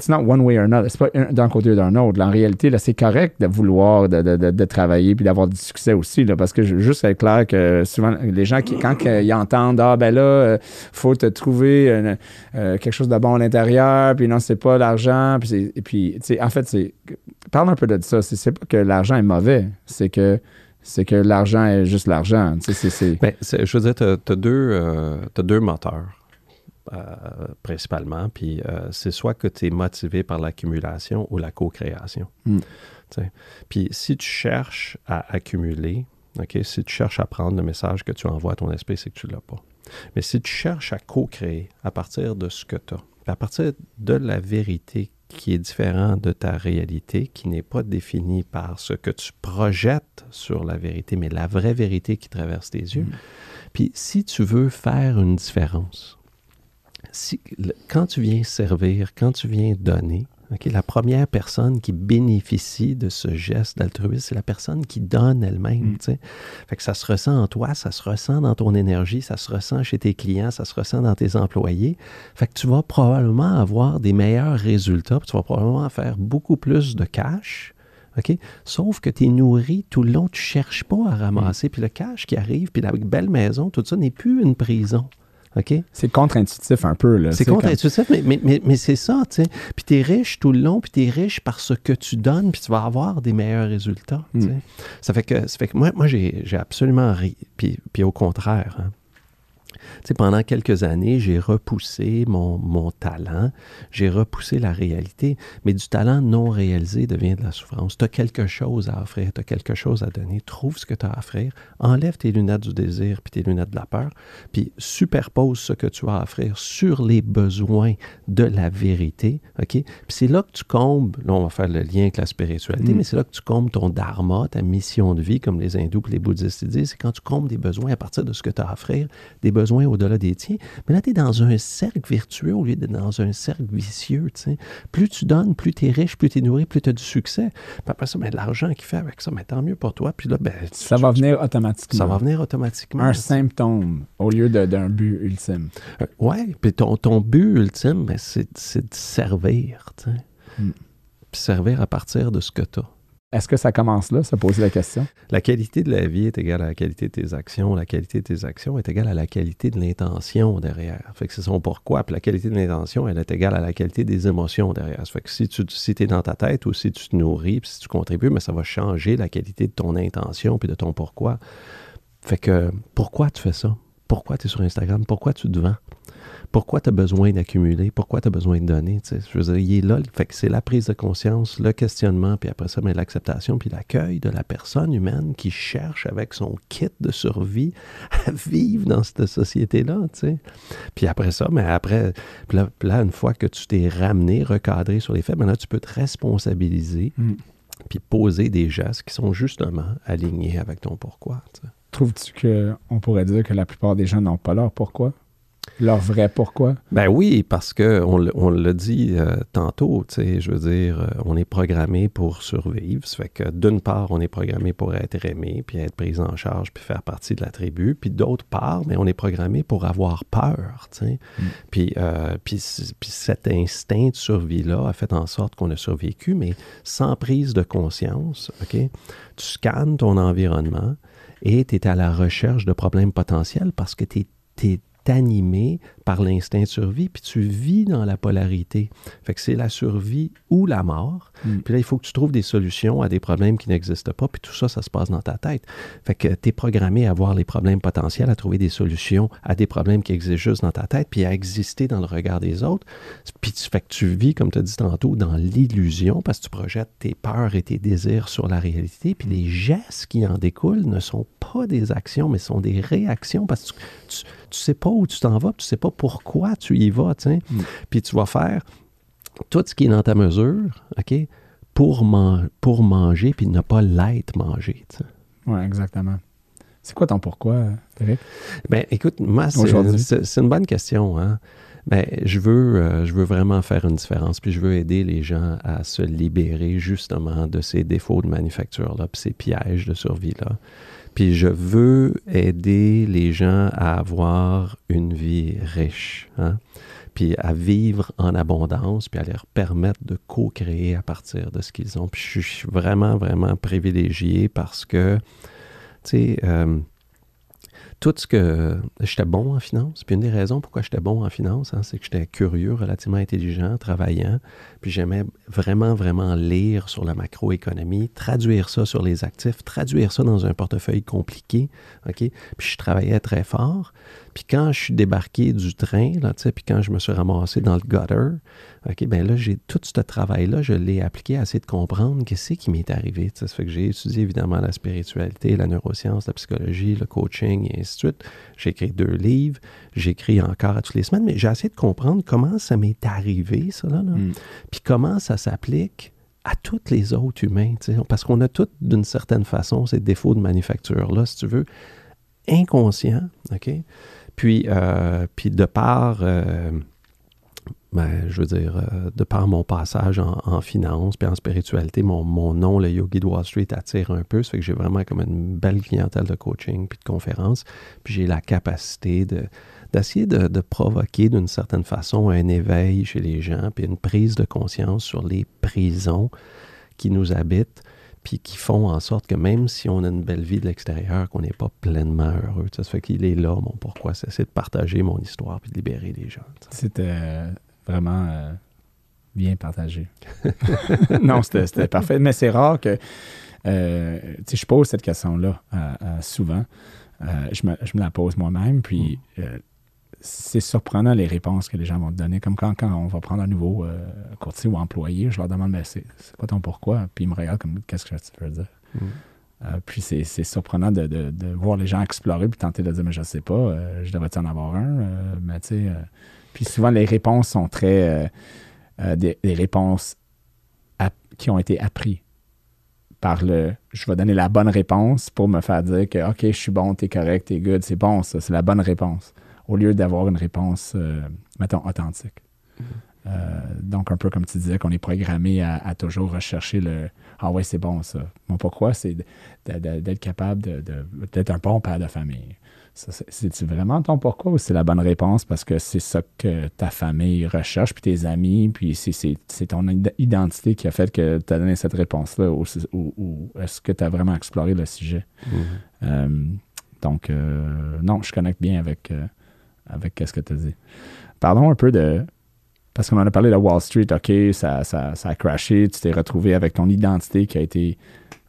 A: It's not one way or another. C'est pas un- d'un côté ou d'un autre. En réalité, là, c'est correct de vouloir de, de- de- travailler puis d'avoir du succès aussi. Parce que je juste être clair que souvent, les gens, qui, quand ils entendent Ah, ben là, euh, faut te trouver euh, quelque chose de bon à l'intérieur, puis non, c'est pas l'argent. Puis, et puis en fait, c'est. Parle un peu de ça. C'est, pas que l'argent est mauvais. C'est que. C'est que l'argent est juste l'argent. C'est,
B: Ben, je veux dire, tu as, deux, euh, deux moteurs, principalement. Puis euh, c'est soit que tu es motivé par l'accumulation ou la co-création.
A: Mm.
B: Sais. Puis si tu cherches à accumuler, OK, si tu cherches à prendre le message que tu envoies à ton esprit, c'est que tu ne l'as pas. Mais si tu cherches à co-créer à partir de ce que tu as, à partir de la vérité qui est différent de ta réalité, qui n'est pas définie par ce que tu projettes sur la vérité, mais la vraie vérité qui traverse tes yeux.
A: Mm.
B: Puis si tu veux faire une différence, si, quand tu viens servir, quand tu viens donner, la première personne qui bénéficie de ce geste d'altruisme, c'est la personne qui donne elle-même.
A: Mm.
B: Fait que ça se ressent en toi, ça se ressent dans ton énergie, ça se ressent chez tes clients, ça se ressent dans tes employés. Fait que tu vas probablement avoir des meilleurs résultats, puis tu vas probablement faire beaucoup plus de cash. Sauf que tu es nourri tout le long, tu ne cherches pas à ramasser. Puis le cash qui arrive, puis la belle maison, tout ça n'est plus une prison. OK?
A: c'est contre-intuitif un peu. là.
B: C'est contre-intuitif, mais, mais, mais, mais c'est ça, tu sais. Puis tu es riche tout le long, puis tu es riche par ce que tu donnes, puis tu vas avoir des meilleurs résultats. tu sais.
A: Mm.
B: Ça fait que, ça fait que moi, moi j'ai j'ai absolument ri. Puis, puis au contraire, hein. Sais, pendant quelques années, j'ai repoussé mon, mon talent, j'ai repoussé la réalité, mais du talent non réalisé devient de la souffrance. Tu as quelque chose à offrir, tu as quelque chose à donner, trouve ce que tu as à offrir, enlève tes lunettes du désir puis tes lunettes de la peur, puis superpose ce que tu as à offrir sur les besoins de la vérité, OK? Puis c'est là que tu combles, là on va faire le lien avec la spiritualité,
A: Mm.
B: mais c'est là que tu combles ton dharma, ta mission de vie, comme les hindous et les bouddhistes disent, c'est quand tu combles des besoins à partir de ce que tu as à offrir, des besoins au-delà des tiens. Mais là, tu es dans un cercle vertueux au lieu d'être dans un cercle vicieux. Plus tu donnes, plus tu es riche, plus tu es nourri, plus tu as du succès. Puis après ça, ben, l'argent qu'il fait avec ça, mais tant mieux pour toi. Puis là, ben, tu-
A: Ça va
B: tu-
A: venir automatiquement.
B: ça va venir automatiquement.
A: Un symptôme au lieu d'un but ultime.
B: Euh, Ouais, puis ton, ton but ultime, ben, c'est de servir. tu sais.
A: Mm.
B: Puis servir à partir de ce que tu as.
A: Est-ce que ça commence là, se poser la question?
B: La qualité de la vie est égale à la qualité de tes actions. La qualité de tes actions est égale à la qualité de l'intention derrière. Fait que c'est son pourquoi. Puis la qualité de l'intention, elle est égale à la qualité des émotions derrière. Fait que si tu es dans ta tête ou si tu te nourris, si tu contribues, mais ça va changer la qualité de ton intention puis de ton pourquoi. Fait que pourquoi tu fais ça? Pourquoi tu es sur Instagram? Pourquoi tu te vends? Pourquoi tu as besoin d'accumuler? Pourquoi tu as besoin de donner? Tu sais, je veux dire, il est là. Fait que c'est la prise de conscience, le questionnement, puis après ça, mais l'acceptation, puis l'accueil de la personne humaine qui cherche avec son kit de survie à vivre dans cette société-là. Puis après ça, mais après, puis là, puis là, une fois que tu t'es ramené, recadré sur les faits, maintenant tu peux te responsabiliser,
A: Mm.
B: puis poser des gestes qui sont justement alignés avec ton pourquoi.
A: Trouves-tu qu'on pourrait dire que la plupart des gens n'ont pas leur pourquoi? Leur vrai pourquoi?
B: Ben oui, parce que on, l'a dit euh, tantôt, tu sais, je veux dire, euh, on est programmé pour survivre. Ça fait que d'une part, on est programmé pour être aimé, puis être pris en charge, puis faire partie de la tribu. Puis d'autre part, mais on est programmé pour avoir peur, tu sais. Mm. Puis, euh, puis, puis cet instinct de survie-là a fait en sorte qu'on a survécu, mais sans prise de conscience, OK? Tu scannes ton environnement et tu es à la recherche de problèmes potentiels parce que tu es animé par l'instinct de survie, puis tu vis dans la polarité. Fait que c'est la survie ou la mort. Mm. Puis là, il faut que tu trouves des solutions à des problèmes qui n'existent pas, puis tout ça, ça se passe dans ta tête. Fait que tu es programmé à voir les problèmes potentiels, à trouver des solutions à des problèmes qui existent juste dans ta tête, puis à exister dans le regard des autres. Puis tu, fait que tu vis, comme tu as dit tantôt, dans l'illusion, parce que tu projettes tes peurs et tes désirs sur la réalité, puis les gestes qui en découlent ne sont pas des actions, mais sont des réactions, parce que tu, tu, sais pas où tu t'en vas, tu sais pas pourquoi tu y vas, tu sais. Mm. Puis tu vas faire tout ce qui est dans ta mesure, OK, pour, pour manger, puis ne pas l'être mangé, tu sais.
A: Oui, exactement. C'est quoi ton pourquoi, Eric?
B: Ben, écoute, moi, c'est une bonne question, hein. Ben, je veux, euh, je veux vraiment faire une différence, puis je veux aider les gens à se libérer justement de ces défauts de manufacture-là, puis ces pièges de survie-là. Puis je veux aider les gens à avoir une vie riche, hein? puis à vivre en abondance, puis à leur permettre de co-créer à partir de ce qu'ils ont. Puis je suis vraiment, vraiment privilégié parce que, tu sais, euh, tout ce que j'étais bon en finance. Puis une des raisons pourquoi j'étais bon en finance, hein, c'est que j'étais curieux, relativement intelligent, travaillant. Puis j'aimais vraiment, vraiment lire sur la macroéconomie, traduire ça sur les actifs, traduire ça dans un portefeuille compliqué. OK? Puis je travaillais très fort. Puis quand je suis débarqué du train, là, puis quand je me suis ramassé dans le gutter, OK, ben là, j'ai tout ce travail-là, je l'ai appliqué à essayer de comprendre qu'est-ce qui m'est arrivé. Ça fait que j'ai étudié évidemment la spiritualité, la neuroscience, la psychologie, le coaching et ainsi de suite. J'ai écrit deux livres, j'écris encore à toutes les semaines, mais j'ai essayé de comprendre comment ça m'est arrivé, ça, là. Hmm. Puis comment ça s'applique à tous les autres humains, parce qu'on a tous, d'une certaine façon, ces défauts de manufacture-là, si tu veux, inconscients, OK? Puis, euh, puis de par... Euh, ben, je veux dire, euh, de par mon passage en, finance puis en spiritualité, mon, nom, le Yogi de Wall Street, attire un peu. Ça que j'ai vraiment comme une belle clientèle de coaching puis de conférences. Puis j'ai la capacité de, d'essayer de, de, provoquer d'une certaine façon un éveil chez les gens puis une prise de conscience sur les prisons qui nous habitent puis qui font en sorte que même si on a une belle vie de l'extérieur, qu'on n'est pas pleinement heureux. Ça fait qu'il est là, mon pourquoi. C'est de partager mon histoire puis de libérer les gens.
A: C'était vraiment euh, bien partagé. non, c'était parfait. Mais c'est rare que. Euh, je pose cette question-là euh, souvent. Je me, je, me, la pose moi-même, puis mm. C'est surprenant les réponses que les gens vont te donner. Comme quand, quand on va prendre un nouveau courtier ou employé, je leur demande mais c'est quoi ton pourquoi? Puis ils me regardent comme qu'est-ce que tu veux dire? Mm. puis c'est surprenant de, de, de, voir les gens explorer puis tenter de dire mais je sais pas, je devrais en avoir un? mais tu sais puis souvent, les réponses sont très. Euh, euh, des, réponses qui ont été apprises par le. Je vais donner la bonne réponse pour me faire dire que, OK, je suis bon, t'es correct, t'es good, c'est bon, ça, c'est la bonne réponse. Au lieu d'avoir une réponse, euh, mettons, authentique. Mm-hmm. donc, un peu comme tu disais, qu'on est programmé à, toujours rechercher le Ah ouais, c'est bon ça. Bon, pourquoi? C'est d'être capable d'être un bon père de famille. C'est-tu vraiment ton pourquoi ou c'est la bonne réponse parce que c'est ça que ta famille recherche, puis tes amis, puis c'est ton identité qui a fait que tu as donné cette réponse-là ou, est-ce que tu as vraiment exploré le sujet? Mm-hmm. Euh, donc, euh, non, je connecte bien avec, euh, avec ce que tu as dit. Parlons un peu de. Parce qu'on en a parlé de Wall Street, OK, ça, ça, a crashé, tu t'es retrouvé avec ton identité qui a été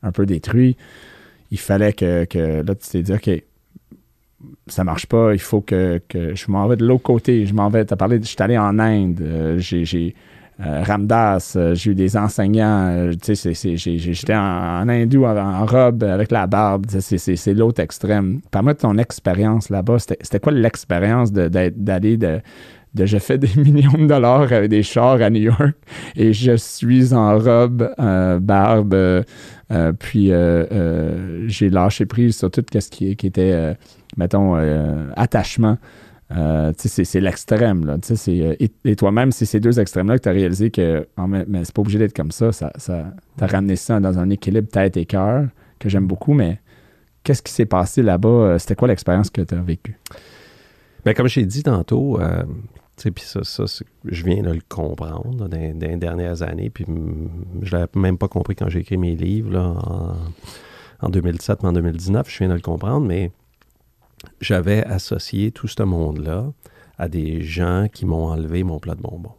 A: un peu détruite. Il fallait que, que là, tu t'es dit, OK, ça marche pas, il faut que, je m'en vais de l'autre côté. Je m'en vais, tu as parlé, je suis allé en Inde, euh, j'ai euh, Ramdas, euh, j'ai eu des enseignants, tu sais, j'étais en, hindou en, robe avec la barbe, c'est l'autre extrême. Parle-moi de ton expérience là-bas, c'était quoi l'expérience d'aller de, je fais des millions de dollars avec des chars à New York et je suis en robe, barbe, puis j'ai lâché prise sur tout ce qui, qui était mettons, euh, attachement Euh, c'est l'extrême. Euh, et, et toi-même, c'est ces deux extrêmes-là que tu as réalisé que oh, mais, c'est pas obligé d'être comme ça. Ça, ça tu as ramené ça dans un équilibre tête et cœur que j'aime beaucoup, mais qu'est-ce qui s'est passé là-bas? Euh, c'était quoi l'expérience que tu as vécue?
B: Bien, comme j'ai dit tantôt, euh, puis ça, ça je viens de le comprendre dans, les dernières années, puis je l'avais même pas compris quand j'ai écrit mes livres en, en 2017, en 2019, je viens de le comprendre, mais j'avais associé tout ce monde-là à des gens qui m'ont enlevé mon plat de bonbons.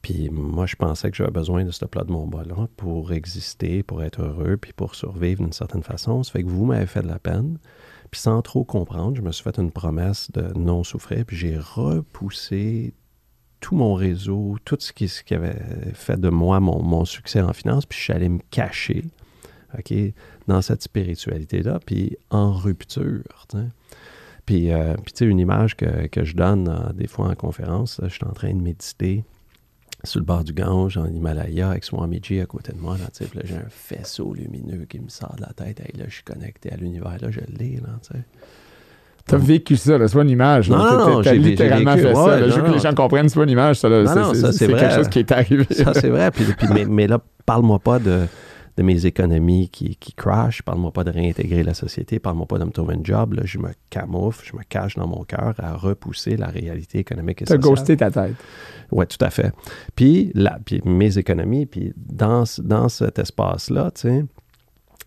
B: Puis moi, je pensais que j'avais besoin de ce plat de bonbons-là pour exister, pour être heureux, puis pour survivre d'une certaine façon. Ça fait que vous m'avez fait de la peine. Puis sans trop comprendre, je me suis fait une promesse de non souffrir, puis j'ai repoussé tout mon réseau, tout ce qui, avait fait de moi mon, succès en finance, puis je suis allé me cacher, dans cette spiritualité-là, puis en rupture, Puis, euh, puis tu sais, une image que, que je donne euh, des fois en conférence, je suis en train de méditer sur le bord du Gange, en Himalaya, avec Swamiji à côté de moi. Là, là j'ai un faisceau lumineux qui me sort de la tête. là, je suis connecté à l'univers. Là, je l'ai. Là,
A: T'as vécu ça, c'est pas une image.
B: Non, non, non,
A: j'ai littéralement fait ça. je veux que les gens comprennent, c'est pas une image, ça. c'est quelque chose qui est arrivé.
B: Ça, c'est vrai. Puis, mais, mais, là, parle-moi pas de, de mes économies qui, qui crashent. Parle-moi pas de réintégrer la société. Parle-moi pas de me trouver un job. Là, je me camoufle, je me cache dans mon cœur à repousser la réalité économique et sociale.
A: T'as ghosté ta tête.
B: Oui, tout à fait. Puis, là, puis mes économies, puis dans, dans cet espace-là, tu sais,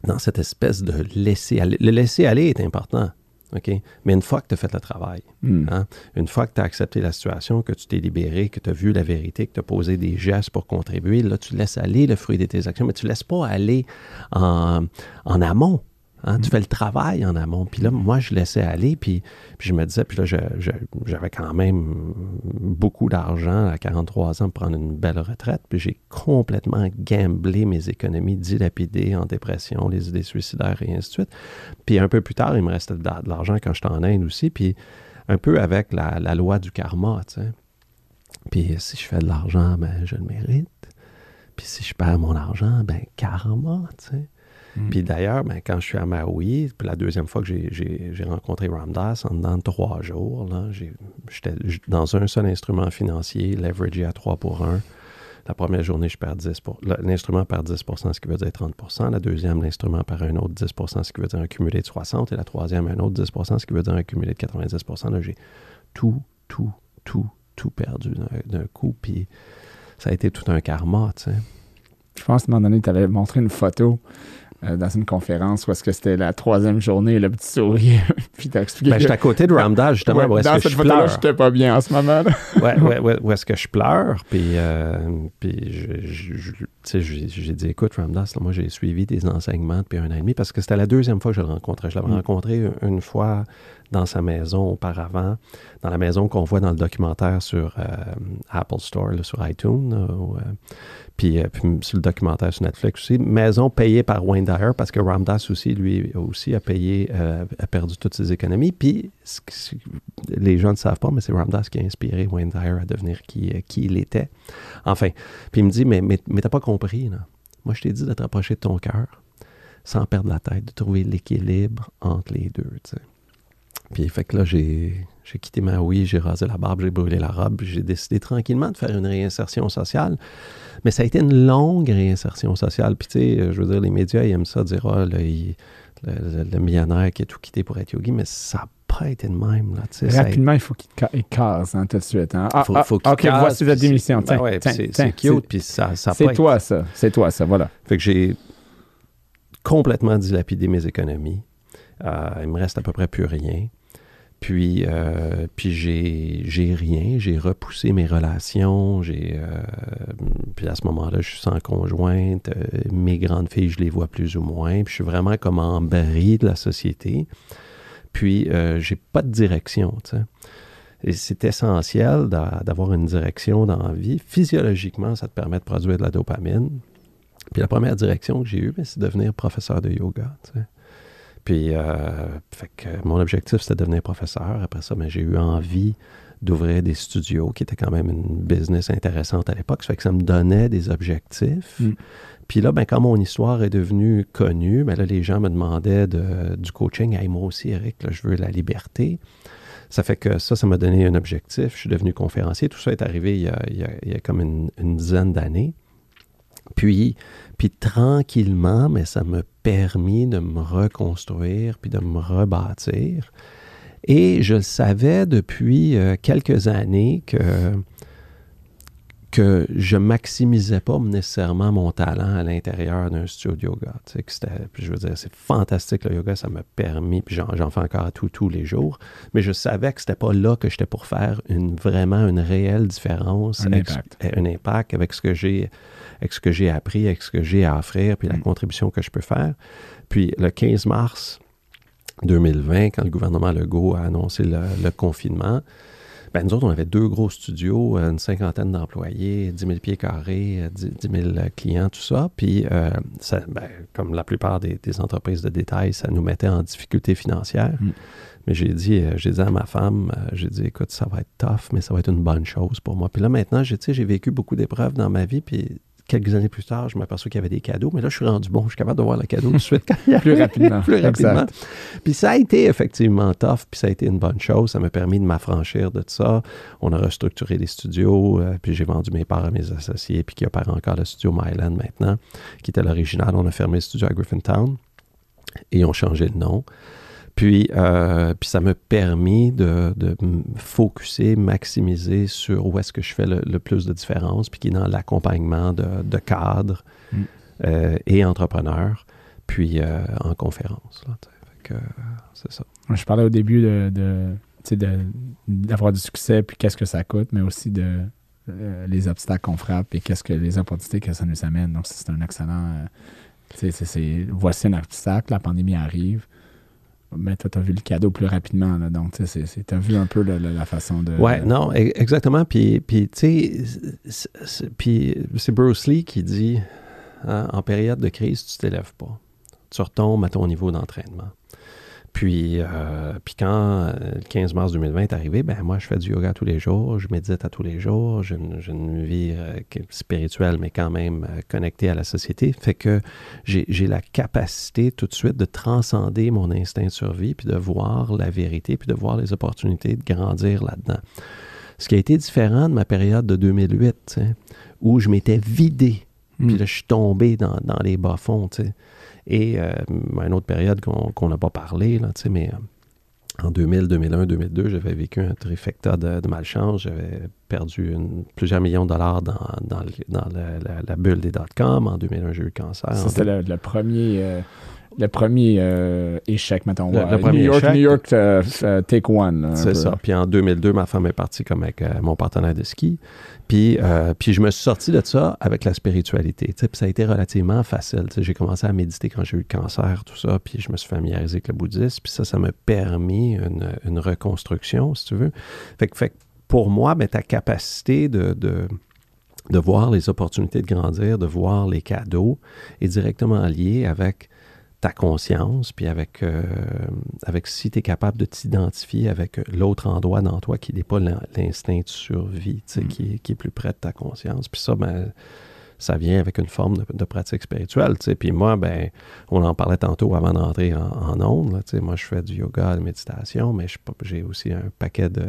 B: dans cette espèce de laisser aller. Le laisser aller est important. OK? Mais une fois que tu as fait le travail, hmm. hein, une fois que tu as accepté la situation, que tu t'es libéré, que tu as vu la vérité, que tu as posé des gestes pour contribuer, là, tu laisses aller le fruit de tes actions, mais tu ne laisses pas aller en, en amont. Hein, tu fais le travail en amont. Puis là, moi, je laissais aller, puis, je me disais, puis là, j'avais quand même beaucoup d'argent à 43 ans pour prendre une belle retraite, puis j'ai complètement gamblé mes économies, dilapidées en dépression, les idées suicidaires et ainsi de suite. Puis un peu plus tard, il me restait de, l'argent quand j'étais en Inde aussi, puis un peu avec la, loi du karma, tu sais. Puis si je fais de l'argent, ben, je le mérite. Puis si je perds mon argent, ben, karma, tu sais. Mm. Puis d'ailleurs, ben, quand je suis à Maui, puis la deuxième fois que j'ai rencontré Ramdas, en dedans de trois jours, j'étais dans un seul instrument financier, leveragé à 3 pour 1. La première journée, je perds 10 L'instrument perd 10% ce qui veut dire 30% La deuxième, l'instrument perd un autre 10% ce qui veut dire un cumulé de 60 Et la troisième, un autre 10% ce qui veut dire un cumulé de 90 Là, j'ai tout, tout, tout, tout perdu d'un coup. Puis ça a été tout un karma, tu sais.
A: Je pense qu'à un moment donné, tu avais montré une photo euh, dans une conférence où est-ce que c'était la troisième journée, le petit sourire, puis t'as expliqué.
B: Ben, j'étais à côté de Ramdas, justement,
A: où est-ce que je pleure. j'étais pas bien en ce moment.
B: ouais, ouais, ouais, où est-ce que je pleure, puis, euh, puis j'ai dit, écoute, Ramdas, moi, j'ai suivi tes enseignements depuis un an et demi, parce que c'était la deuxième fois que je le rencontrais. Je l'avais mm. rencontré une fois dans sa maison auparavant, dans la maison qu'on voit dans le documentaire sur euh, Apple Store, sur iTunes. Puis, euh, puis, sur le documentaire sur Netflix aussi. Maison payée par Wayne Dyer parce que Ramdas aussi, lui aussi, a payé, euh, a perdu toutes ses économies. Puis les gens ne savent pas, mais c'est Ramdas qui a inspiré Wayne Dyer à devenir qui, euh, il était. Enfin, puis il me dit, mais, mais, t'as pas compris, là. Moi, je t'ai dit de te rapprocher de ton cœur sans perdre la tête, de trouver l'équilibre entre les deux, tu sais. Puis fait que là, j'ai, j'ai quitté ma oui, j'ai rasé la barbe, j'ai brûlé la robe, j'ai décidé tranquillement de faire une réinsertion sociale. Mais ça a été une longue réinsertion sociale. Puis tu sais, je veux dire, les médias, ils aiment ça dire, ah, le, millionnaire qui a tout quitté pour être yogi, mais ça n'a pas été de même. Là,
A: Rapidement, il faut qu'il casse hein, tout de suite. Hein. Ah, faut, faut ah, ok, voici la démission.
B: Ben ouais, c'est cute, puis ça, ça
A: C'est toi, ça. C'est toi, ça, voilà.
B: Fait que j'ai complètement dilapidé mes économies. Euh, il me reste à peu près plus rien. Puis, euh, puis j'ai, rien, j'ai repoussé mes relations, euh, puis à ce moment-là, je suis sans conjointe, mes grandes filles, je les vois plus ou moins, puis je suis vraiment comme en bris de la société. Puis, j'ai pas de direction. Et c'est essentiel d'avoir une direction dans la vie. Physiologiquement, ça te permet de produire de la dopamine. Puis la première direction que j'ai eue, ben, c'est de devenir professeur de yoga. Puis, euh, fait que mon objectif, c'était de devenir professeur. Après ça, mais ben, j'ai eu envie d'ouvrir des studios, qui était quand même une business intéressante à l'époque. Ça fait que ça me donnait des objectifs. Mm. Puis là, ben, quand mon histoire est devenue connue, ben là, les gens me demandaient du coaching. Hey, moi aussi, Eric, là, je veux la liberté. Ça fait que ça, ça m'a donné un objectif. Je suis devenu conférencier. Tout ça est arrivé il y a, il y a, comme une, une dizaine d'années. Puis, puis tranquillement, mais ça m'a permis de me reconstruire puis de me rebâtir. Et je savais depuis euh, quelques années que, que je maximisais pas nécessairement mon talent à l'intérieur d'un studio de yoga. Tu sais, je veux dire, c'est fantastique le yoga, ça m'a permis, puis j'en fais encore tout, tous les jours, mais je savais que c'était pas là que j'étais pour faire une, vraiment une réelle différence,
A: un impact,
B: un impact avec ce que j'ai avec ce que j'ai appris, avec ce que j'ai à offrir, puis la mm. contribution que je peux faire. Puis le 15 mars 2020, quand le gouvernement Legault a annoncé le, confinement, ben nous autres, on avait deux gros studios, une cinquantaine d'employés, 10 000 pieds carrés, 10, 000 clients, tout ça. Puis, euh, ça, ben, comme la plupart des, entreprises de détail, ça nous mettait en difficulté financière. Mm. Mais j'ai dit, euh, j'ai dit à ma femme, euh, j'ai dit, écoute, ça va être tough, mais ça va être une bonne chose pour moi. Puis là, maintenant, j'ai vécu beaucoup d'épreuves dans ma vie, puis quelques années plus tard, je m'aperçois qu'il y avait des cadeaux, mais là, je suis rendu bon, je suis capable de voir le cadeau tout de suite quand il
A: plus rapidement.
B: plus rapidement. Puis ça a été effectivement tough, puis ça a été une bonne chose. Ça m'a permis de m'affranchir de ça. On a restructuré les studios, euh, puis j'ai vendu mes parts à mes associés, puis qui opère encore le studio Myland maintenant, qui était l'original. On a fermé le studio à Griffintown et on changé le nom. Puis, euh, puis ça m'a permis de, de me focuser, maximiser sur où est-ce que je fais le, plus de différence, puis qui est dans l'accompagnement de, de, cadres mm. euh, et entrepreneurs, puis euh, en conférence. c'est ça.
A: Je parlais au début de, d'avoir du succès, puis qu'est-ce que ça coûte, mais aussi de les obstacles qu'on frappe et qu'est-ce que les opportunités que ça nous amène. Donc, c'est un excellent. c'est, voici un obstacle, la pandémie arrive mais toi, tu as vu le cadeau plus rapidement. Là, donc, tu as vu un peu la, façon de.
B: Ouais, non, e-, exactement. Puis, puis tu sais, c'est Bruce Lee qui dit hein, en période de crise, tu t'élèves pas. Tu retombes à ton niveau d'entraînement. Puis, euh, puis quand euh, le 15 mars 2020 est arrivé, ben moi, je fais du yoga tous les jours, je médite à tous les jours, j'ai une, vie euh, spirituelle, mais quand même connectée à la société. Fait que j'ai la capacité tout de suite de transcender mon instinct de survie, puis de voir la vérité, puis de voir les opportunités de grandir là-dedans. Ce qui a été différent de ma période de 2008, où je m'étais vidé, puis hmm. là, je suis tombé dans, dans les bas-fonds, tu sais. Et euh, une autre période qu'on n'a pas parlé, là, mais euh, en 2000, 2001, 2002, j'avais vécu un trifecta de, malchance. J'avais perdu plusieurs millions de dollars dans, dans, la, bulle des dot-com. En 2001, j'ai eu le cancer.
A: Ça, c'était le, premier... Euh, le premier échec, mettons.
B: Le, premier
A: New York,
B: New
A: York Take One.
B: C'est ça. Puis en 2002, ma femme est partie comme avec mon partenaire de ski. Puis, euh, puis je me suis sorti de ça avec la spiritualité. Puis ça a été relativement facile. J'ai commencé à méditer quand j'ai eu le cancer, tout ça, puis je me suis familiarisé avec le bouddhisme. Puis ça, ça m'a permis une, une, reconstruction, si tu veux. Fait que, fait pour moi, ben, ta capacité de, de, de, voir les opportunités de grandir, de voir les cadeaux, est directement liée avec ta conscience, puis avec, euh, avec si tu es capable de t'identifier avec l'autre endroit dans toi qui n'est pas l'instinct de survie, mm. qui, qui, est plus près de ta conscience. Puis ça, ben, ça vient avec une forme de, pratique spirituelle. Puis moi, ben, on en parlait tantôt avant d'entrer en, en ondes. Moi, je fais du yoga, de la méditation, mais j'ai aussi un paquet de,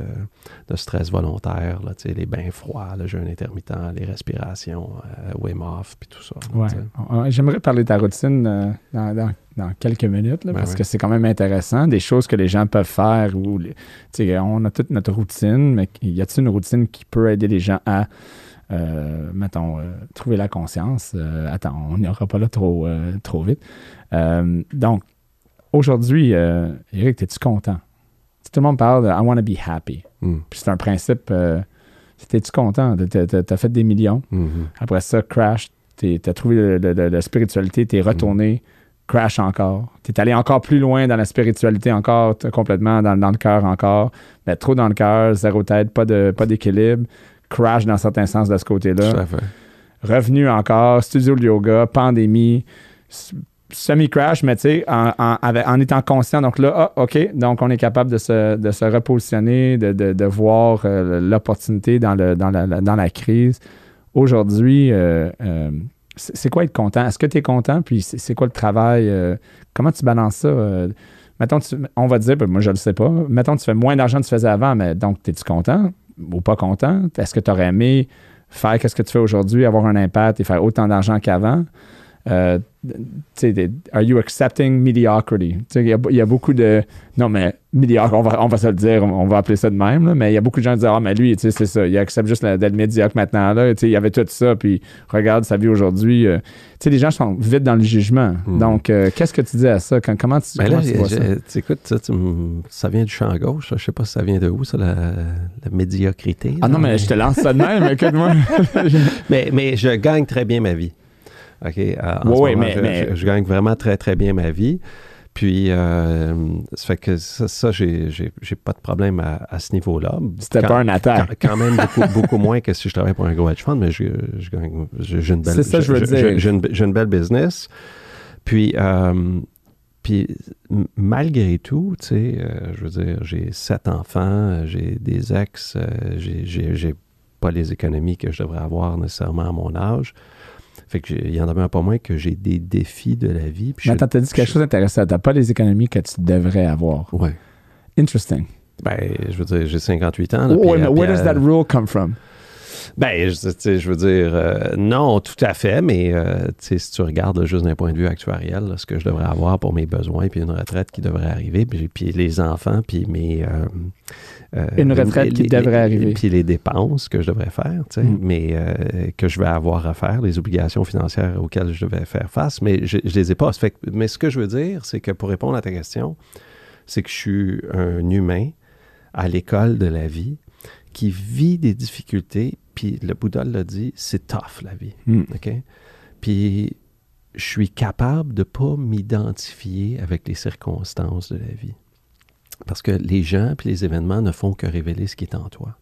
B: stress volontaire, là, les bains froids, le jeûne intermittent, les respirations, euh, Wim Hof, puis tout ça.
A: ouais. J'aimerais parler de ta routine euh, dans, quelques minutes, ben parce que c'est quand même intéressant. Des choses que les gens peuvent faire. Où, on a toute notre routine, mais y a-t-il une routine qui peut aider les gens à euh, mettons, euh, trouver la conscience. Euh, attends, on n'ira pas là trop, trop vite. donc, aujourd'hui, Eric, es-tu content? Tout le monde parle de I want to be happy. Hmm. Puis c'est un principe. T'es-tu content? T'as fait des millions.
B: Hmm.
A: Après ça, crash. T'as trouvé la spiritualité, t'es retourné. Hmm. crash encore. Tu es allé encore plus loin dans la spiritualité, encore complètement dans, dans le cœur encore, mais trop dans le cœur, zéro tête, pas d'équilibre. Pas crash dans certains sens de ce côté-là. Revenu encore, studio de yoga, pandémie, semi-crash, mais tu sais, en, étant conscient. Donc là, ah, OK, donc on est capable de se, de se repositionner, de, voir euh, l'opportunité dans, le, dans, la, dans la crise. Aujourd'hui, euh, euh, c'est quoi être content? Est-ce que tu es content? Puis c'est quoi le travail? comment tu balances ça? mettons, tu- on va dire, ben, moi je le sais pas, mettons, tu fais moins d'argent que tu faisais avant, mais donc, es-tu content? Ou pas content? Est-ce que tu aurais aimé faire qu'est-ce que tu fais aujourd'hui, avoir un impact et faire autant d'argent qu'avant? Euh, des- are you accepting mediocrity? Il y, a- il y a beaucoup de. Non, mais médiocre, on va, on va se le dire, on, va appeler ça de même, là, mais il y a beaucoup de gens qui disent Ah, mais lui, tu sais, c'est ça, il accepte juste d'être médiocre maintenant. Là, Tu sais, il y avait tout ça, puis regarde sa vie aujourd'hui. euh. tu sais, les gens sont vite dans le jugement.
B: Mhm.
A: Donc, euh, qu'est-ce que tu dis à ça? Quand- comment tu,
B: Ben
A: comment
B: là,
A: tu vois ça?
B: écoutes, ça, tu me- ça vient du champ gauche. Je sais pas si ça vient de où, ça, la, la médiocrité.
A: Ah non, mais je te lance ça de même, écoute-moi.
B: mais, mais je gagne très bien ma vie. OK? euh, en
A: Ouais,
B: ce moment,
A: mais-
B: je,
A: mais-
B: je- je gagne vraiment très, très bien ma vie. Puis, euh, ça fait que ça, ça j'ai j'ai- j'ai pas de problème à, à ce niveau-là.
A: C'était pas un attaque.
B: Quand, quand même beaucoup, beaucoup moins que si je travaillais pour un gros hedge fund, mais je, je gagne- j'ai une belle,
A: C'est ça, je veux
B: j'ai-
A: dire.
B: j'ai- une, belle business. Puis, euh, puis malgré tout, tu sais, euh, je veux dire, j'ai sept enfants, j'ai des ex, euh, j'ai- j'ai j'ai pas les économies que je devrais avoir nécessairement à mon âge. Fait que j'ai- il y en demeure pas moins que j'ai des défis de la vie. Puis
A: Mais attends, t'as dit quelque
B: je-
A: chose d'intéressant. T'as pas les économies que tu devrais avoir.
B: Ouais.
A: Interesting.
B: Ben, je veux dire, j'ai 58 ans. là,
A: Oh,
B: puis,
A: mais where
B: puis,
A: does
B: euh,
A: that rule come from?
B: Ben, je, veux dire, euh, non, tout à fait, mais euh, si tu regardes juste d'un point de vue actuariel, là, ce que je devrais avoir pour mes besoins, puis une retraite qui devrait arriver, puis, puis les enfants, puis mes... euh,
A: Une retraite qui devrait arriver.
B: Puis les dépenses que je devrais faire, tu sais,
A: Mm.
B: mais que je vais avoir à faire, les obligations financières auxquelles je devais faire face, mais je, je les ai pas. Fait mais ce que je veux dire, c'est que pour répondre à ta question, c'est que je suis un humain à l'école de la vie qui vit des difficultés, puis le Bouddha l'a dit, c'est tough la vie.
A: Hmm.
B: OK? Puis je suis capable de pas m'identifier avec les circonstances de la vie. Parce que les gens puis les événements ne font que révéler ce qui est en toi.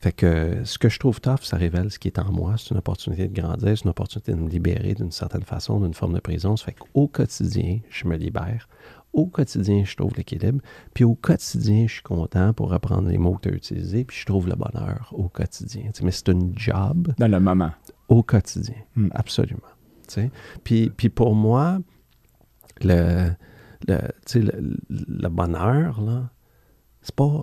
B: Fait que ce que je trouve tough, ça révèle ce qui est en moi. C'est une opportunité de grandir, c'est une opportunité de me libérer d'une certaine façon, d'une forme de prison. Ça fait qu'au quotidien, je me libère. Au quotidien, je trouve l'équilibre. Puis au quotidien, je suis content pour reprendre les mots que tu as utilisés. Puis je trouve le bonheur au quotidien. Tu sais, mais c'est une job
A: Dans le moment.
B: au quotidien.
A: Mm.
B: Absolument. Tu sais. Puis, puis pour moi, le, le, tu sais, le, le bonheur, là, c'est pas.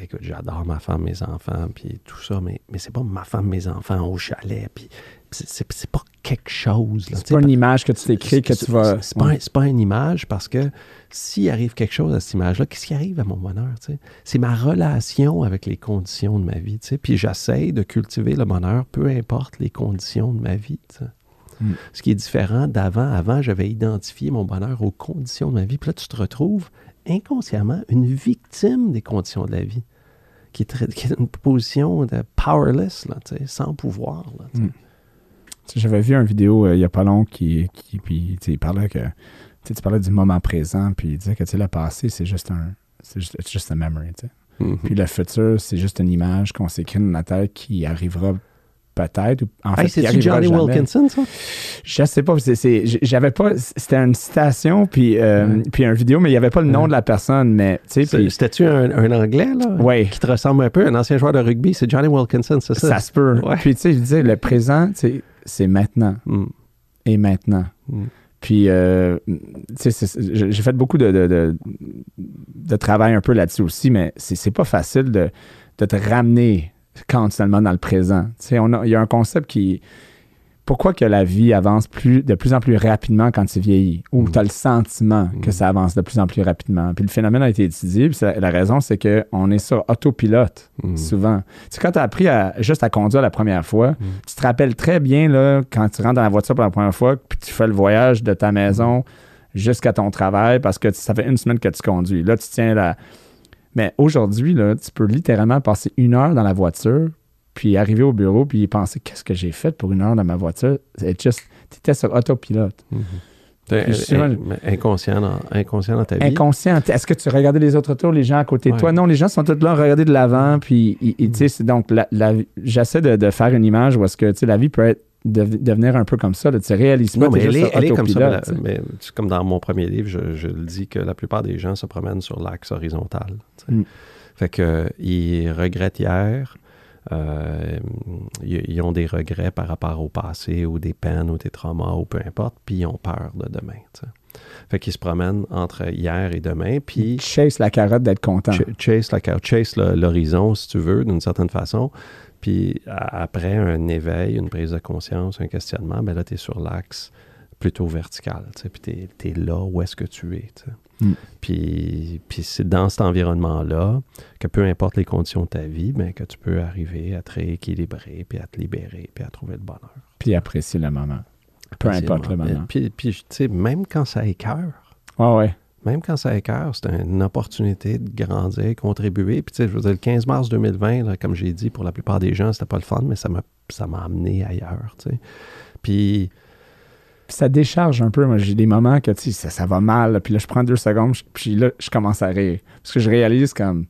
B: Écoute, j'adore ma femme, mes enfants, puis tout ça, mais, mais c'est pas ma femme, mes enfants au chalet, puis c'est, pas quelque chose.
A: C'est pas une image que tu t'écris que tu vas.
B: C'est, pas, pas une image parce que s'il arrive quelque chose à cette image-là, qu'est-ce qui arrive à mon bonheur? C'est ma relation avec les conditions de ma vie. Puis j'essaie de cultiver le bonheur, peu importe les conditions de ma vie. tu sais.
A: Mm.
B: Ce qui est différent d'avant. Avant, j'avais identifié mon bonheur aux conditions de ma vie. Puis là, tu te retrouves inconsciemment une victime des conditions de la vie. Qui est, très- qui est une position de powerless, là, sans pouvoir.
A: Mm. J'avais vu une vidéo euh, il y a pas long qui, qui puis il parlait que tu parlais du moment présent puis il disait que le passé c'est juste un c'est juste just a memory sais.
B: Mhm.
A: puis le futur c'est juste une image qu'on s'écrit dans la tête qui arrivera peut-être ou en fait
B: Hey,
A: arrivera
B: Johnny
A: jamais.
B: Wilkinson, ça?
A: je sais pas c'est- c'est- j'avais pas c'était une citation puis euh,
B: Ouais.
A: puis une vidéo mais il y avait pas le nom de la personne mais tu sais
B: C'est- C'était-tu un, un Anglais, là?
A: ouais
B: Qui te ressemble un peu, un ancien joueur de rugby? C'est Johnny Wilkinson, c'est ça?
A: ça se peut
B: Ouais.
A: puis tu sais je disais le présent c'est maintenant
B: Mm,
A: et maintenant
B: mm.
A: Puis, euh, tu sais, c'est- j'ai fait beaucoup de, de, de- de travail un peu là-dessus aussi, mais c'est c'est pas facile de, de te ramener continuellement dans le présent. Tu sais, on a- il y a un concept qui. Pourquoi que la vie avance plus, de plus en plus rapidement quand tu vieillis? Ou
B: Mhm.
A: tu as le sentiment que
B: Mhm.
A: ça avance de plus en plus rapidement? Puis le phénomène a été étudié, puis la raison, c'est qu'on est sur autopilote
B: Mm.
A: souvent. Tu sais, quand tu as appris à, juste à conduire la première fois,
B: Mm.
A: tu te rappelles très bien là, quand tu rentres dans la voiture pour la première fois, puis tu fais le voyage de ta maison jusqu'à ton travail parce que ça fait une semaine que tu conduis. Là, tu tiens la. Mais aujourd'hui, là, tu peux littéralement passer une heure dans la voiture, puis arriver au bureau, puis penser qu'est-ce que j'ai fait pour une heure dans ma voiture? Tu étais sur autopilote.
B: Mhm. In- inconscient, dans, inconscient dans ta vie?
A: Inconscient. Est-ce que tu regardais les autres autour, les gens à côté de
B: Ouais.
A: toi? Non, les gens sont tous là regarder de l'avant. Puis, ils- ils- tu sais, c'est donc, la- la- j'essaie de, de faire une image où est-ce que la vie peut être de- devenir un peu comme ça. Là. Tu réalises pas,
B: Non, mais elle est,
A: sur
B: elle est comme ça. mais la- mais comme dans mon premier livre, je, je le dis que la plupart des gens se promènent sur l'axe horizontal.
A: Mm.
B: Fait que ils regrettent hier. euh, ils, ils ont des regrets par rapport au passé ou des peines ou des traumas ou peu importe, puis ils ont peur de demain. tu sais. Fait qu'il se promène entre hier et demain, puis...
A: Chase la carotte d'être content.
B: ch- chase la carotte, chase l'horizon, si tu veux, d'une certaine façon. Puis après un éveil, une prise de conscience, un questionnement, ben là, tu es sur l'axe plutôt vertical, tu sais, puis tu es, là où est-ce que tu es, tu sais.
A: Mm.
B: Puis, puis c'est dans cet environnement-là que peu importe les conditions de ta vie, ben, que tu peux arriver à te rééquilibrer, puis à te libérer, puis à trouver le bonheur.
A: Puis apprécier le moment. Peu importe le moment.
B: Puis, puis tu sais, même quand ça écœure,
A: Ouais, ouais.
B: Même quand ça écœure, c'est une opportunité de grandir, contribuer. Puis, tu sais, je veux le 15 mars 2020, là, comme j'ai dit, pour la plupart des gens, c'était pas le fun, mais ça m'a, ça m'a amené ailleurs, tu sais. Puis,
A: ça décharge un peu. Moi, j'ai des moments que, tu sais, ça, va mal. Puis là, je prends deux secondes. Puis là, je commence à rire. Parce que je réalise comme,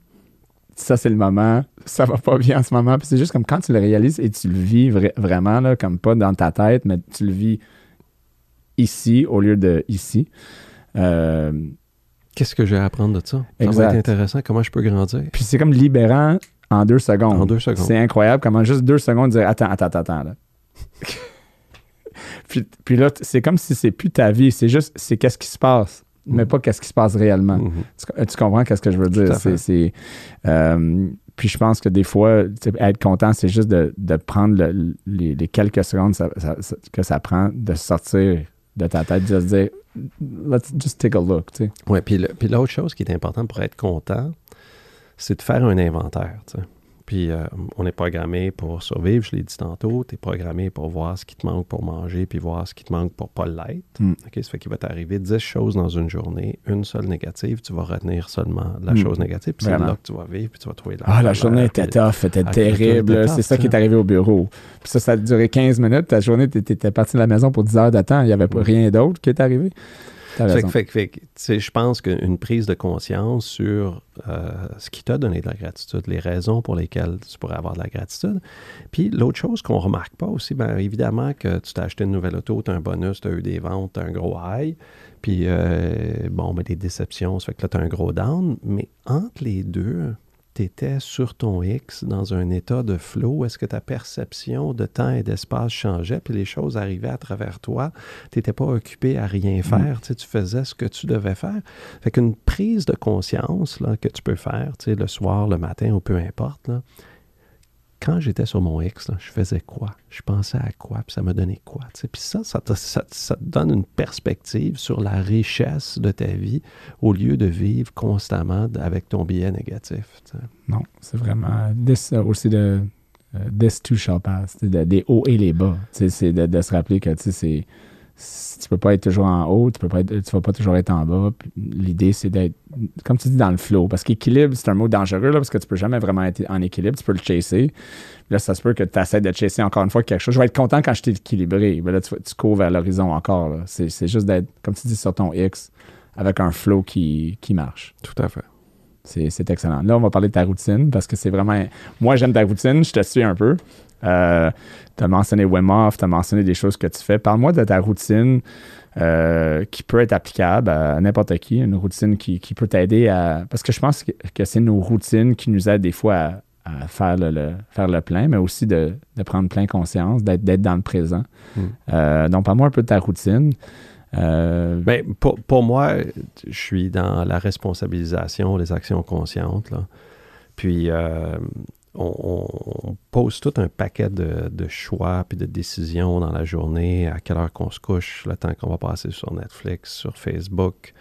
A: ça, c'est le moment. Ça va pas bien en ce moment. Puis c'est juste comme quand tu le réalises et tu le vis vra- vraiment, là, comme pas dans ta tête, mais tu le vis ici au lieu de ici. Euh,
B: qu'est-ce que j'ai à apprendre de ça? Ça va
A: Exact.
B: être intéressant. Comment je peux grandir?
A: Puis c'est comme libérant en deux secondes.
B: En deux secondes.
A: C'est incroyable comment juste deux secondes dire attends, attends, attends, attends. Là. puis, puis là, c'est comme si c'est plus ta vie, c'est juste c'est qu'est-ce qui se passe, mais
B: Mhm.
A: pas qu'est-ce qui se passe réellement.
B: Mhm.
A: Tu, tu comprends qu'est-ce que je veux dire? C'est, euh, puis je pense que des fois, être content, c'est juste de, de prendre le- les, les quelques secondes ça- ça- ça- que ça prend de sortir de ta tête, de se dire let's just take a look. Tu.
B: Oui, puis, l'autre chose qui est importante pour être content, c'est de faire un inventaire. Puis euh, on est programmé pour survivre, je l'ai dit tantôt. Tu es programmé pour voir ce qui te manque pour manger, puis voir ce qui te manque pour pas l'être.
A: Mm.
B: Ça fait qu'il va t'arriver 10 choses dans une journée, une seule négative, tu vas retenir seulement la
A: Mm.
B: chose négative, puis c'est là que tu vas vivre, puis tu vas trouver la
A: Ah, la journée était tough, était terrible. C'est ça qui est arrivé au bureau. Puis ça, ça a duré 15 minutes. Ta journée, tu étais parti de la maison pour 10 heures de temps. Il n'y avait pas
B: Mm.
A: rien d'autre qui est arrivé.
B: Fait fait fait que, tu sais, je pense qu'une prise de conscience sur euh, ce qui t'a donné de la gratitude, les raisons pour lesquelles tu pourrais avoir de la gratitude. Puis l'autre chose qu'on remarque pas aussi, bien évidemment que tu t'as acheté une nouvelle auto, tu as un bonus, tu as eu des ventes, tu as un gros high. Puis euh, bon, ben, des déceptions, ça fait que là, tu as un gros down. Mais entre les deux, tu étais sur ton X dans un état de flow? Est-ce que ta perception de temps et d'espace changeait, puis les choses arrivaient à travers toi? Tu n'étais pas occupé à rien faire, tu sais, tu faisais ce que tu devais faire. Fait qu'une prise de conscience là, que tu peux faire, tu sais, le soir, le matin ou peu importe, là, quand j'étais sur mon X, là, je faisais quoi? Je pensais à quoi? Puis ça me donnait quoi? tu sais? Puis ça, ça te, donne une perspective sur la richesse de ta vie au lieu de vivre constamment avec ton billet négatif.
A: Non, c'est vraiment. Euh, aussi de. this too shall pass. Des hauts et les bas. C'est de, de se rappeler que c'est. Tu peux pas être toujours en haut, tu peux pas être, tu vas pas toujours être en bas. L'idée, c'est d'être, comme tu dis, dans le flow. Parce qu'équilibre, c'est un mot dangereux, là, parce que tu peux jamais vraiment être en équilibre. Tu peux le chasser. Là, ça se peut que tu essaies de chasser encore une fois quelque chose. Je vais être content quand je t'ai équilibré. Mais là, tu, tu cours vers l'horizon encore. là. C'est c'est juste d'être, comme tu dis, sur ton X, avec un flow qui, qui marche.
B: Tout à fait.
A: C'est c'est excellent. Là, on va parler de ta routine parce que c'est vraiment. Moi, j'aime ta routine. Je te suis un peu. Euh, tu as mentionné Wim Hof, tu as mentionné des choses que tu fais. Parle-moi de ta routine euh, qui peut être applicable à n'importe qui, une routine qui, qui peut t'aider à. Parce que je pense que, que c'est nos routines qui nous aident des fois à, à faire, le, le- faire le plein, mais aussi de, de prendre plein conscience, d'être d'être dans le présent.
B: Mm.
A: Euh, donc, parle-moi un peu de ta routine. Euh,
B: Ben, pour, pour moi, je suis dans la responsabilisation, les actions conscientes. Là. Puis, euh, on, on pose tout un paquet de, de choix puis de décisions dans la journée, à quelle heure qu'on se couche, le temps qu'on va passer sur Netflix, sur Facebook,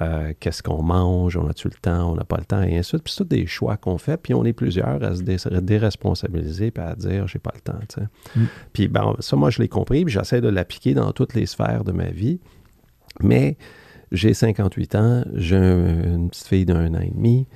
B: euh, qu'est-ce qu'on mange, on a-tu le temps, on n'a pas le temps, et ainsi de suite. Puis c'est tous des choix qu'on fait, puis on est plusieurs à se dé- déresponsabiliser puis à dire j'ai pas le temps. tu sais.
A: Mm.
B: Puis ben, ça, moi, je l'ai compris, puis j'essaie de l'appliquer dans toutes les sphères de ma vie. Mais j'ai 58 ans, j'ai un- une petite fille d'un an et demi.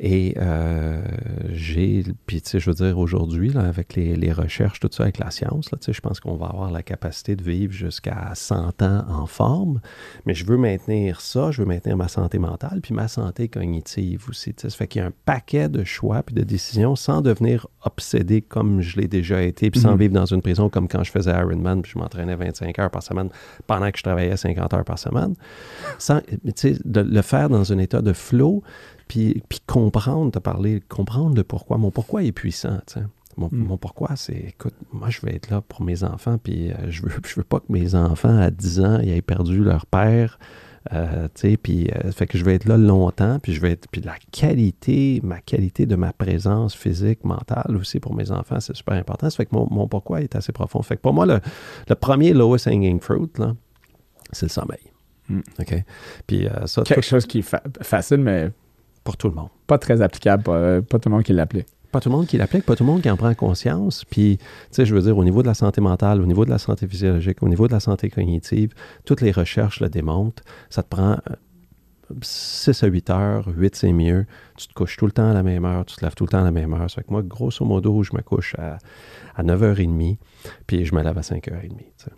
B: Et euh, j'ai, puis tu sais, je veux dire, aujourd'hui, là, avec les, les recherches, tout ça, avec la science, là, tu sais, je pense qu'on va avoir la capacité de vivre jusqu'à 100 ans en forme. Mais je veux maintenir ça, je veux maintenir ma santé mentale, puis ma santé cognitive aussi. tu sais. Ça fait qu'il y a un paquet de choix puis de décisions sans devenir obsédé comme je l'ai déjà été, puis sans
A: Mhm.
B: vivre dans une prison comme quand je faisais Ironman, puis je m'entraînais 25 heures par semaine pendant que je travaillais 50 heures par semaine. Sans, tu sais, de le faire dans un état de flow, puis, puis comprendre, te parler, comprendre le pourquoi. Mon pourquoi est puissant, tu sais. Mon,
A: Mm.
B: mon pourquoi, c'est, écoute, moi, je vais être là pour mes enfants, puis euh, je veux, je veux pas que mes enfants, à 10 ans, ils aient perdu leur père Euh, puis euh, fait que je vais être là longtemps, puis je vais être puis la qualité, ma qualité de ma présence physique, mentale aussi pour mes enfants, c'est super important. Ça fait que mon, pourquoi est assez profond. Fait que pour moi, le, premier lowest hanging fruit, là, c'est le sommeil.
A: Hmm.
B: OK? Puis euh, ça,
A: Quelque chose qui est facile, mais
B: pour tout le monde.
A: Pas très applicable, pas, tout le monde qui l'applique.
B: Pas tout le monde qui l'applique, pas tout le monde qui en prend conscience. Puis, tu sais, je veux dire, au niveau de la santé mentale, au niveau de la santé physiologique, au niveau de la santé cognitive, toutes les recherches le démontrent. Ça te prend 6 euh, à 8 heures, 8 c'est mieux. Tu te couches tout le temps à la même heure, tu te lèves tout le temps à la même heure. Ça fait que moi, grosso modo, je me couche à, à 9h30, puis je me lève à 5h30.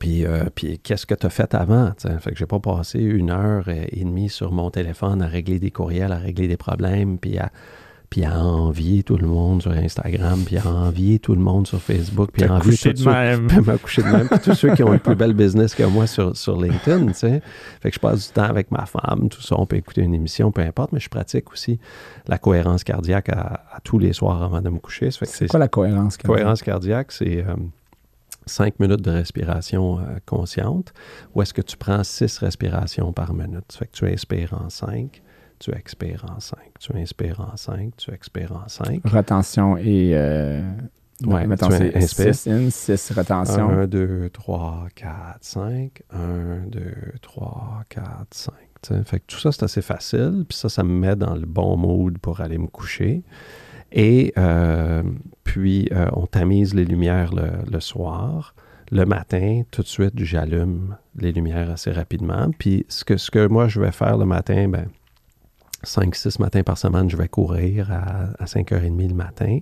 B: Puis, euh, puis qu'est-ce que tu as fait avant? T'sais? Fait que j'ai pas passé une heure et demie sur mon téléphone à régler des courriels, à régler des problèmes, puis à, puis à envier tout le monde sur Instagram, puis à envier tout le monde sur Facebook, puis à envier
A: tout de même.
B: Puis coucher de même. Puis tous ceux qui ont un plus belle business que moi sur, sur LinkedIn, tu sais? Fait que je passe du temps avec ma femme, tout ça, on peut écouter une émission, peu importe, mais je pratique aussi la cohérence cardiaque à, tous les soirs avant de me coucher.
A: C'est quoi la cohérence
B: cardiaque? Cohérence cardiaque, c'est... Euh, cinq minutes de respiration euh, consciente, ou est-ce que tu prends six respirations par minute? Ça fait que tu inspires en cinq, tu expires en cinq, tu inspires en cinq, tu expires en cinq.
A: Retention et... Euh,
B: ouais,
A: mettons, c'est 6 in, 6 retention.
B: 1, 2, 3, 4, 5. 1, 2, 3, 4, 5. Fait que tout ça, c'est assez facile. Puis ça, ça me met dans le bon mood pour aller me coucher. Et euh, puis, euh, on tamise les lumières le, soir. Le matin, tout de suite, j'allume les lumières assez rapidement. Puis, ce que, ce que moi, je vais faire le matin, ben, 5-6 matins par semaine, je vais courir à, à 5h30 le matin.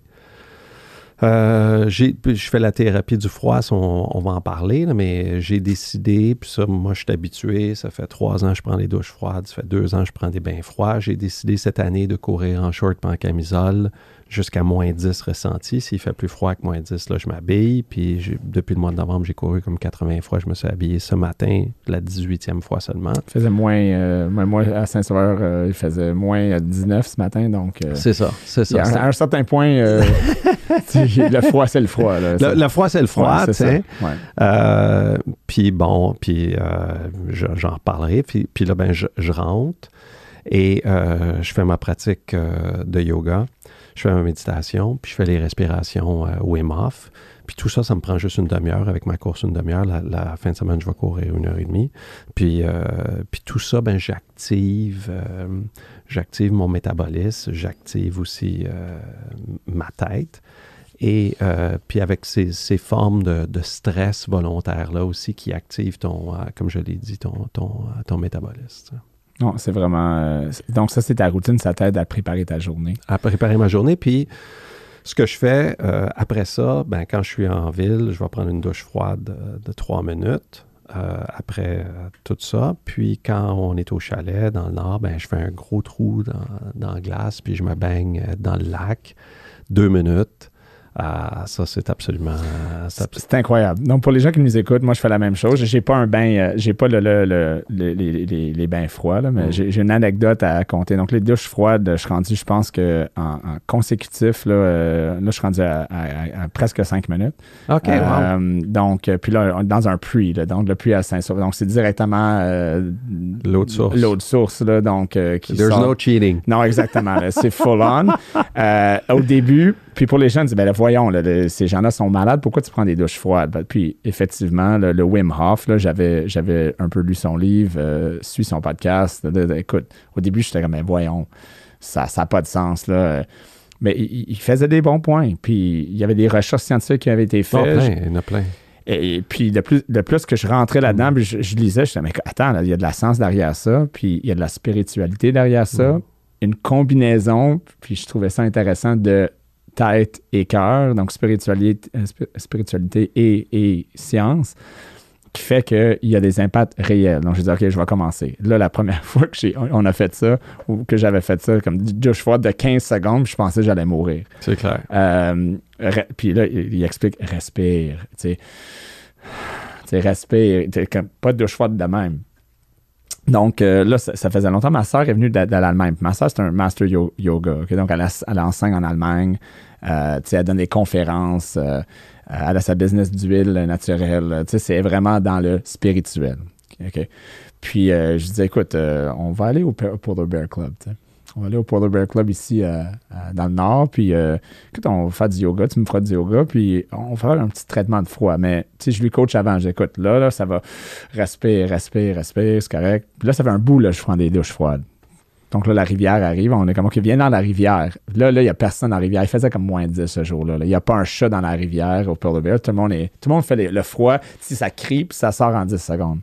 B: Euh, je fais la thérapie du froid, on, va en parler, mais j'ai décidé, puis ça, moi, je suis habitué. Ça fait trois ans que je prends les douches froides, ça fait deux ans que je prends des bains froids. J'ai décidé cette année de courir en short, pas en camisole jusqu'à moins 10 ressenti. S'il fait plus froid que moins 10, là, je m'habille. Puis depuis le mois de novembre, j'ai couru comme 80 fois. Je me suis habillé ce matin, la 18e fois seulement.
A: Il faisait moins, euh, moi à Saint-Sauveur, euh, il faisait moins 19 ce matin. Donc,
B: euh, c'est ça, c'est ça.
A: À un, certain point, le froid, c'est le froid.
B: le, froid, c'est le froid, tu sais. puis bon, puis j'en reparlerai. Puis, puis là, ben, je, je rentre et je fais ma pratique de yoga je fais ma méditation, puis je fais les respirations euh, Wim Hof. Puis tout ça, ça me prend juste une demi-heure. Avec ma course, une demi-heure. La, fin de semaine, je vais courir une heure et demie. Puis, euh, puis tout ça, ben, j'active, euh, j'active mon métabolisme, j'active aussi ma tête. Et puis avec ces, ces formes de, de, stress volontaire-là aussi qui activent ton, comme je l'ai dit, ton, ton, ton métabolisme.
A: Non, c'est vraiment. Euh, donc, ça, c'est ta routine, ça t'aide à préparer ta journée.
B: À préparer ma journée. Puis, ce que je fais euh, après ça, ben, quand je suis en ville, je vais prendre une douche froide de, trois minutes. Euh, après tout ça. Puis quand on est au chalet dans le nord, ben, je fais un gros trou dans, dans la glace, puis je me baigne dans le lac deux minutes. Ah, ça, c'est absolument.
A: C'est incroyable. Donc, pour les gens qui nous écoutent, moi, je fais la même chose. J'ai pas un bain, euh, j'ai pas le, le, les, les, bains froids, mais mm. j'ai une anecdote à compter. Donc, les douches froides, je suis rendu, je pense que en, consécutif, là, euh, là, je suis rendu à, presque cinq minutes.
B: OK.
A: Euh, donc, puis là, dans un puits, donc le puits à Saint-Sauveur. Donc, c'est directement
B: l'eau de source.
A: L'eau de source, là, donc.
B: qui There's no cheating.
A: Non, exactement. c'est full on. au début, puis pour les gens, ils disent, ben voyons, ces gens-là sont malades, pourquoi tu prends des douches froides? Ben, puis effectivement, le Wim Hof, j'avais, j'avais un peu lu son livre, euh, son podcast. écoute, au début, j'étais comme, mais voyons, ça n'a pas de sens. Là. Mais il, faisait des bons points. Puis il y avait des recherches scientifiques qui avaient été faites.
B: il y en a plein.
A: Et, puis, de plus, de plus que je rentrais là-dedans, mm. je, lisais, je disais, mais attends, il y a de la science derrière ça, puis il y a de la spiritualité derrière ça, mm. une combinaison, puis je trouvais ça intéressant de tête et cœur, donc spiritualité, euh, spiritualité et, et science, qui fait qu'il y a des impacts réels. Donc, je dis, OK, je vais commencer. Là, la première fois que j'ai, on a fait ça, ou que j'avais fait ça, comme douche froide de 15 secondes, je pensais que j'allais mourir.
B: C'est clair.
A: Euh, puis là, il, explique, respire, tu sais. respire, pas de douche froide de même. Donc euh, là, ça, faisait longtemps. Ma soeur est venue de, l'Allemagne. Ma soeur, c'est un master yoga. Donc, elle, enseigne en Allemagne. Euh, elle donne des conférences. Euh, elle a sa business d'huile naturelle. C'est vraiment dans le spirituel. Puis je disais, écoute, on va aller au Polar Bear Club. On va aller au Polar Bear Club ici dans le nord. Puis écoute, on va faire du yoga. Tu me feras du yoga. Puis on va faire un petit traitement de froid. Mais tu sais, je lui coach avant. J'écoute, là, là, ça va. Respire, respire, respire. C'est correct. Puis là, ça fait un bout, là, je prends des douches froides. Donc là, la rivière arrive. On est comme, OK, viens dans la rivière. Là, là, il n'y a personne dans la rivière. Il faisait comme moins 10 ce jour-là. Il n'y a pas un chat dans la rivière au Pearl Bear. Tout le monde, est, tout le monde fait le froid. Si ça crie, puis ça sort en 10 secondes.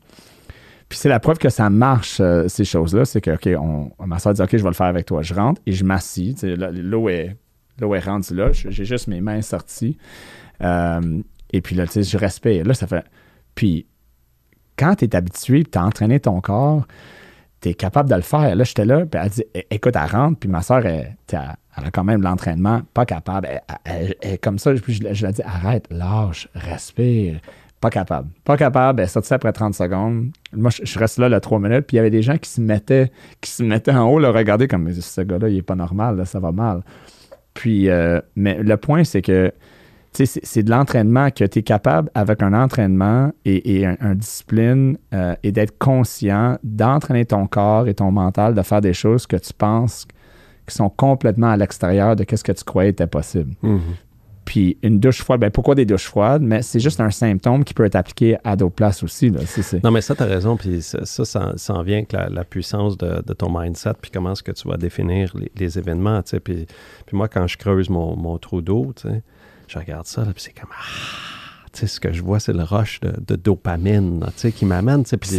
A: Puis c'est la preuve que ça marche, euh, ces choses-là. C'est que, OK, ma soeur dit, OK, je vais le faire avec toi. Je rentre et je m'assis. L'eau est, est rendue là. J'ai juste mes mains sorties. Euh, et puis là, tu sais, je respire. Là, ça fait. Puis quand tu es habitué, tu as entraîné ton corps, tu es capable de le faire. Là, j'étais là, puis elle dit écoute, elle rentre, puis ma soeur, elle, a quand même l'entraînement, pas capable. Elle, comme ça, puis je, je lui ai dit arrête, lâche, respire. Pas capable. Pas capable. Elle est sortie après 30 secondes. Moi, je, reste là, là, 3 minutes. Puis il y avait des gens qui se mettaient, qui se mettaient en haut, le regarder comme ce gars-là, il est pas normal, ça va mal. Puis, euh, mais le point, c'est que c'est de l'entraînement que tu es capable, avec un entraînement et, un, discipline, euh, et d'être conscient d'entraîner ton corps et ton mental, de faire des choses que tu penses qui sont complètement à l'extérieur de ce que tu croyais était possible.
B: Mm-hmm.
A: Puis une douche froide, ben pourquoi des douches froides? Mais c'est juste un symptôme qui peut être appliqué à d'autres places aussi.
B: Non, mais ça, tu as raison. Puis ça, ça, en vient avec la, puissance de, ton mindset, puis comment est-ce que tu vas définir les, événements. Puis, puis moi, quand je creuse mon, mon trou d'eau, je regarde ça, puis c'est comme. Ah, tu sais, ce que je vois, c'est le rush de, dopamine, qui m'amène, puis,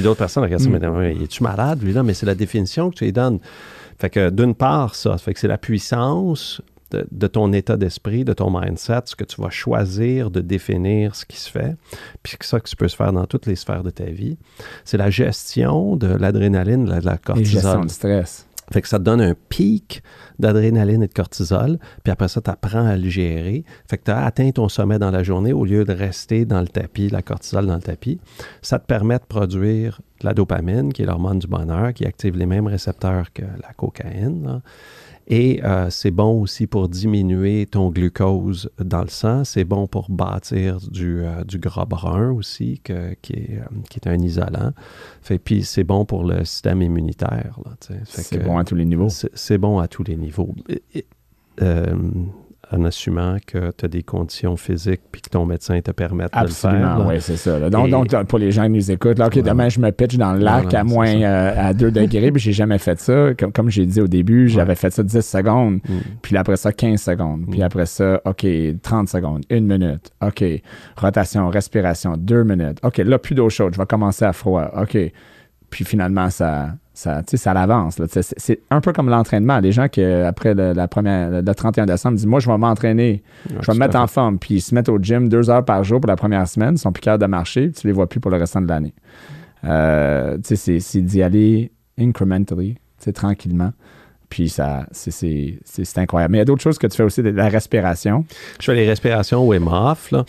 B: d'autres personnes regardent ça, mm. mais es-tu malade, lui, là? Mais c'est la définition que tu lui donnes. Fait que, d'une part, ça, fait que c'est la puissance de, ton état d'esprit, de ton mindset, ce que tu vas choisir de définir ce qui se fait, puis ça que tu peux se faire dans toutes les sphères de ta vie. C'est la gestion de l'adrénaline, de la, cortisol. La gestion
A: du stress.
B: Fait que ça te donne un pic d'adrénaline et de cortisol, puis après ça, tu apprends à le gérer. Fait que tu as atteint ton sommet dans la journée au lieu de rester dans le tapis, la cortisol dans le tapis. Ça te permet de produire la dopamine, qui est l'hormone du bonheur, qui active les mêmes récepteurs que la cocaïne. Et euh, c'est bon aussi pour diminuer ton glucose dans le sang. C'est bon pour bâtir du, euh, du gras brun aussi, que, qui, est, euh, qui, est, un isolant. Fait, puis c'est bon pour le système immunitaire.
A: C'est bon à tous les niveaux.
B: C'est bon à tous les niveaux en assumant que tu as des conditions physiques puis que ton médecin te permette de le faire.
A: oui, c'est ça. Donc, donc, pour les gens qui nous écoutent, là, OK, demain, je me pitch dans le lac à moins euh, à 2 degrés, puis j'ai jamais fait ça. Comme, comme j'ai dit au début, j'avais fait ça 10 secondes, mm. puis après ça, 15 secondes, puis mm. après ça, OK, 30 secondes, une minute, OK, rotation, respiration, deux minutes, OK, là, plus d'eau chaude, je vais commencer à froid, OK. Puis finalement, ça, ça, ça l'avance. C'est un peu comme l'entraînement. Les gens qui, après le, la première, le 31 décembre, disent Moi, je vais m'entraîner, je vais me mettre en forme. Puis ils se mettent au gym deux heures par jour pour la première semaine, ils sont plus capables de marcher, tu les vois plus pour le restant de l'année. Euh, c'est d'y aller incrementally, tranquillement. Puis ça, c'est incroyable. Mais il y a d'autres choses que tu fais aussi, de la respiration.
B: Je fais les respirations Wim Hof, là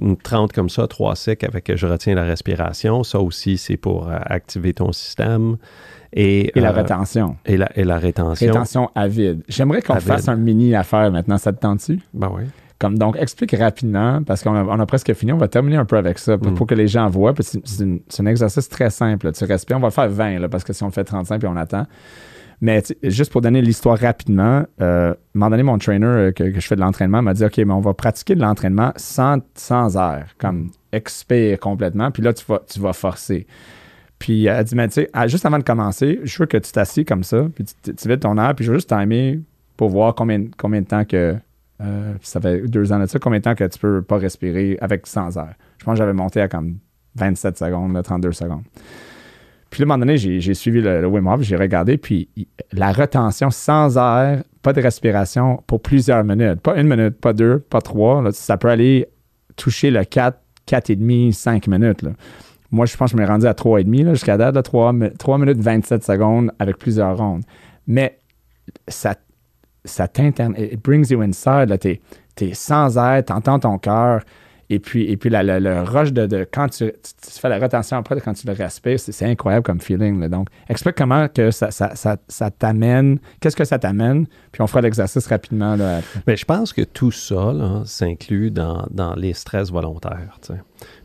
B: une 30 comme ça, trois secs avec je retiens la respiration. Ça aussi, c'est pour euh, activer ton système. Et,
A: la euh, rétention.
B: Et la, et la rétention.
A: Rétention à vide. J'aimerais qu'on fasse un mini affaire maintenant. Ça te tente-tu?
B: Ben oui.
A: Comme, donc, explique rapidement, parce qu'on a, presque fini. On va terminer un peu avec ça pour, mm. que les gens voient. C'est un exercice très simple. Tu respires. On va le faire 20, parce que si on le fait 35 puis on attend. Mais juste pour donner l'histoire rapidement, euh, à un moment donné, mon trainer euh, que, je fais de l'entraînement m'a dit OK, mais on va pratiquer de l'entraînement sans, sans air, comme expire complètement, puis là, tu vas, tu vas forcer. Puis elle a dit, mais tu sais, juste avant de commencer, je veux que tu t'assieds comme ça, puis tu, tu vides ton air, puis je veux juste timer pour voir combien, combien de temps que. Euh, ça fait deux ans de ça, combien de temps que tu peux pas respirer avec sans air. Je pense que j'avais monté à comme 27 secondes, 32 secondes. Puis à un moment donné, j'ai suivi le, Wim Hof, j'ai regardé, puis la retention sans air, pas de respiration pour plusieurs minutes. Pas une minute, pas deux, pas trois. ça peut aller toucher le 4, 4,5, 5 minutes. Moi, je pense que je m'ai rendu à 3,5 jusqu'à date, 3, 3 minutes 27 secondes avec plusieurs rondes. Mais ça, ça t'interne, it brings you inside. Tu es, sans air, tu entends ton cœur Et puis, et puis la, le rush de, quand tu, fais la rotation après, quand tu le respires, c'est incroyable comme feeling. Donc, explique comment que ça, t'amène, qu'est-ce que ça t'amène, puis on fera l'exercice rapidement.
B: Mais je pense que tout ça s'inclut dans, dans les stress volontaires.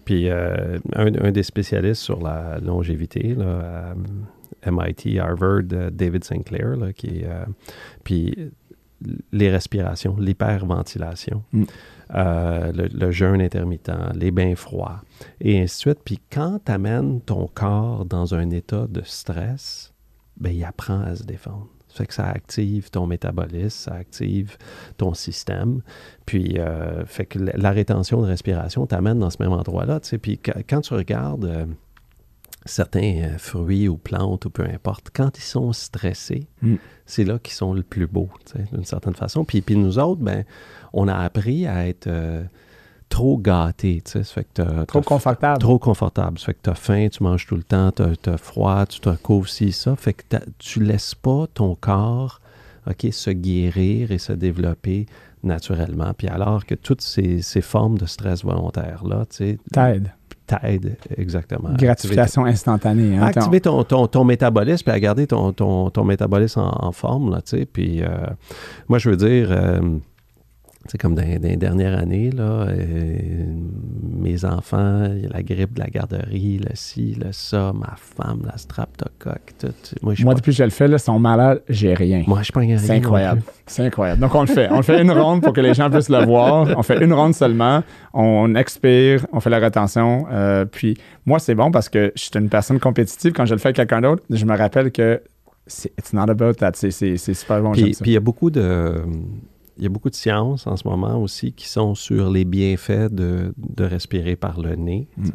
B: Puis euh, un, des spécialistes sur la longévité, MIT, Harvard, euh, David Sinclair, qui est, euh, puis les respirations, l'hyperventilation,
A: Mm.
B: euh, le, le jeûne intermittent, les bains froids, et ainsi de suite. Puis quand tu amènes ton corps dans un état de stress, ben, il apprend à se défendre. Ça fait que ça active ton métabolisme, ça active ton système. Puis, euh, fait que la, rétention de respiration t'amène dans ce même endroit-là. Puis, quand, quand tu regardes euh, certains euh, fruits ou plantes ou peu importe, quand ils sont stressés,
A: Mm.
B: c'est là qu'ils sont le plus beaux, d'une certaine façon. Puis, puis nous autres, ben, on a appris à être euh, trop gâtés. tu sais. Ça fait que t'as-
A: Trop
B: t'as-
A: confortable.
B: Trop confortable. Ça fait que tu as faim, tu manges tout le temps, tu as, froid, tu te recouvres ci, ça. Fait que tu laisses pas ton corps ok, se guérir et se développer naturellement. Puis alors que toutes ces, ces formes de stress volontaire-là, tu sais,
A: T'aide.
B: exactement.
A: Gratification instantanée.
B: activer-
A: Hein,
B: à activer ton, ton, ton métabolisme puis à garder ton, ton, ton métabolisme en, en forme, là, tu sais. Puis euh, moi, je veux dire, euh, c'est comme dans, dans les dernières années, là, euh, mes enfants, il y a la grippe de la garderie, le ci, le ça, ma femme, la streptocoque, tout. Moi, pas,
A: depuis que je le fais, là, sont malades, j'ai rien.
B: moi, je suis pas un
A: C'est incroyable. C'est incroyable. Donc, on le fait. On le fait une ronde pour que les gens puissent le voir. On fait une ronde seulement. On expire, on fait la rétention. Euh, puis, moi, c'est bon parce que je suis une personne compétitive. Quand je le fais avec quelqu'un d'autre, je me rappelle que c'est it's not about that. C'est, super bon.
B: puis il y a beaucoup de il y a beaucoup de sciences en ce moment aussi qui sont sur les bienfaits de, de respirer par le nez.
A: Mm.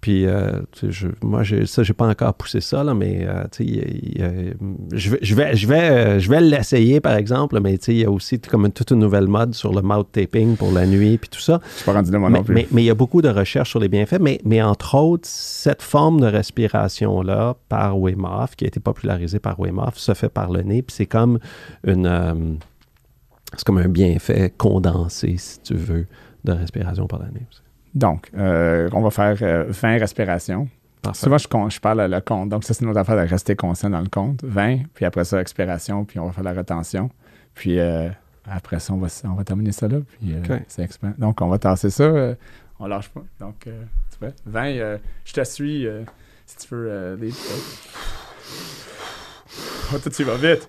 B: Puis euh, je, moi, ça, j'ai pas encore poussé ça, là, mais euh, y y je vais, je vais, je vais, euh, je vais l'essayer, par exemple, mais il y a aussi comme une- toute une nouvelle mode sur le mouth taping pour la nuit, puis tout ça.
A: Je suis pas rendu là, moi
B: Mais,
A: non plus.
B: mais- mais il y a beaucoup de recherches sur les bienfaits, mais, mais entre autres, cette forme de respiration-là par Wim Hof, qui a été popularisée par Wim Hof, se fait par le nez, puis c'est comme une... euh, c'est comme un bienfait condensé, si tu veux, de respiration par nez.
A: Donc, euh, on va faire euh, 20 respirations.
B: Parfait.
A: Souvent, je, je parle le compte. Donc, ça, c'est notre affaire de rester conscient dans le compte. 20, puis après ça, expiration, puis on va faire la rétention. Puis euh, après ça, on va, on va terminer ça là. Puis euh, expand. Donc, on va tasser ça. on lâche pas. Donc, euh, tu vois, 20, euh, je te suis si tu veux. Euh, les... Oh, tu vas vite.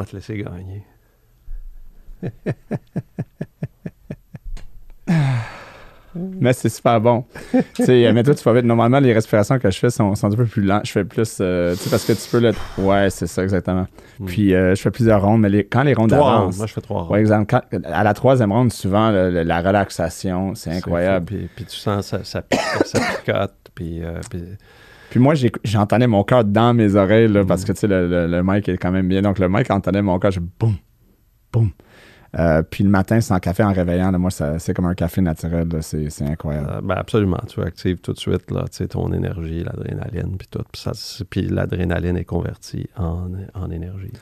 B: On va te laisser gagner.
A: Mais c'est super bon. euh, mais toi, tu vas vite. Normalement, les respirations que je fais sont, sont un peu plus lentes. Je fais plus, euh, tu sais, parce que tu peux le. Ouais, c'est ça, exactement.
B: Mm.
A: Puis, euh, je fais plusieurs rondes, mais les- quand les rondes
B: Trois rondes.
A: avancent.
B: Moi, je fais trois rondes.
A: Ouais, exemple, quand- à la troisième ronde, souvent, le- le- la relaxation, c'est incroyable.
B: Puis, puis tu sens ça, ça, pique- ça picote, Puis, euh, puis,
A: Puis moi, j'entendais mon cœur dans mes oreilles, là, parce que tu sais, le, le, le mic est quand même bien. Donc le mic entendait mon cœur, je boum, boum. Euh, puis le matin, sans café en réveillant, là, moi, c'est comme un café naturel. C'est incroyable.
B: euh, ben absolument, tu actives tout de suite là, ton énergie, l'adrénaline, puis tout. Puis, l'adrénaline est convertie en, en énergie.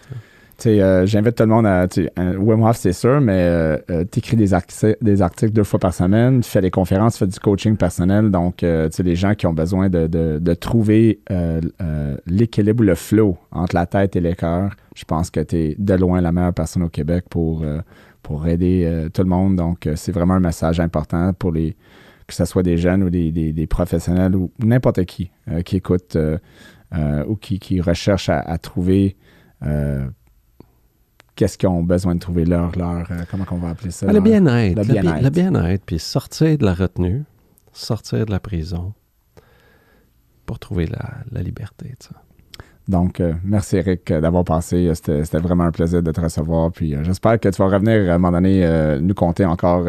A: Euh, j'invite tout le monde à. tu Wim Hof, c'est sûr, mais euh, euh, des, arti- des articles deux fois par semaine, tu fais des conférences, tu fais du coaching personnel. Donc, euh, tu les gens qui ont besoin de, de- trouver l'équilibre ou le flow entre la tête et le cœur, je pense que tu es de loin la meilleure personne au Québec pour, pour aider tout le monde. Donc, c'est vraiment un message important pour les que ce soit des jeunes ou des, des- professionnels ou n'importe qui qui écoute ou qui, qui recherche à, trouver qu'est-ce qu'ils ont besoin de trouver leur, leur euh, comment on va appeler ça?
B: Ah, le bien-être.
A: le
B: Le bi-
A: bien-être.
B: le bien-être, puis sortir de la retenue, sortir de la prison pour trouver la, la liberté.
A: Donc, euh, merci Eric euh, d'avoir passé. C'était c'était vraiment un plaisir de te recevoir. Puis euh, j'espère que tu vas revenir à un moment donné nous conter encore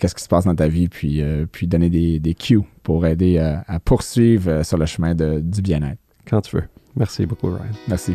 A: qu'est-ce qui se passe dans ta vie, puis, puis donner des, des cues pour aider à poursuivre sur le chemin de- du bien-être.
B: Quand tu veux. Merci beaucoup, Ryan.
A: Merci.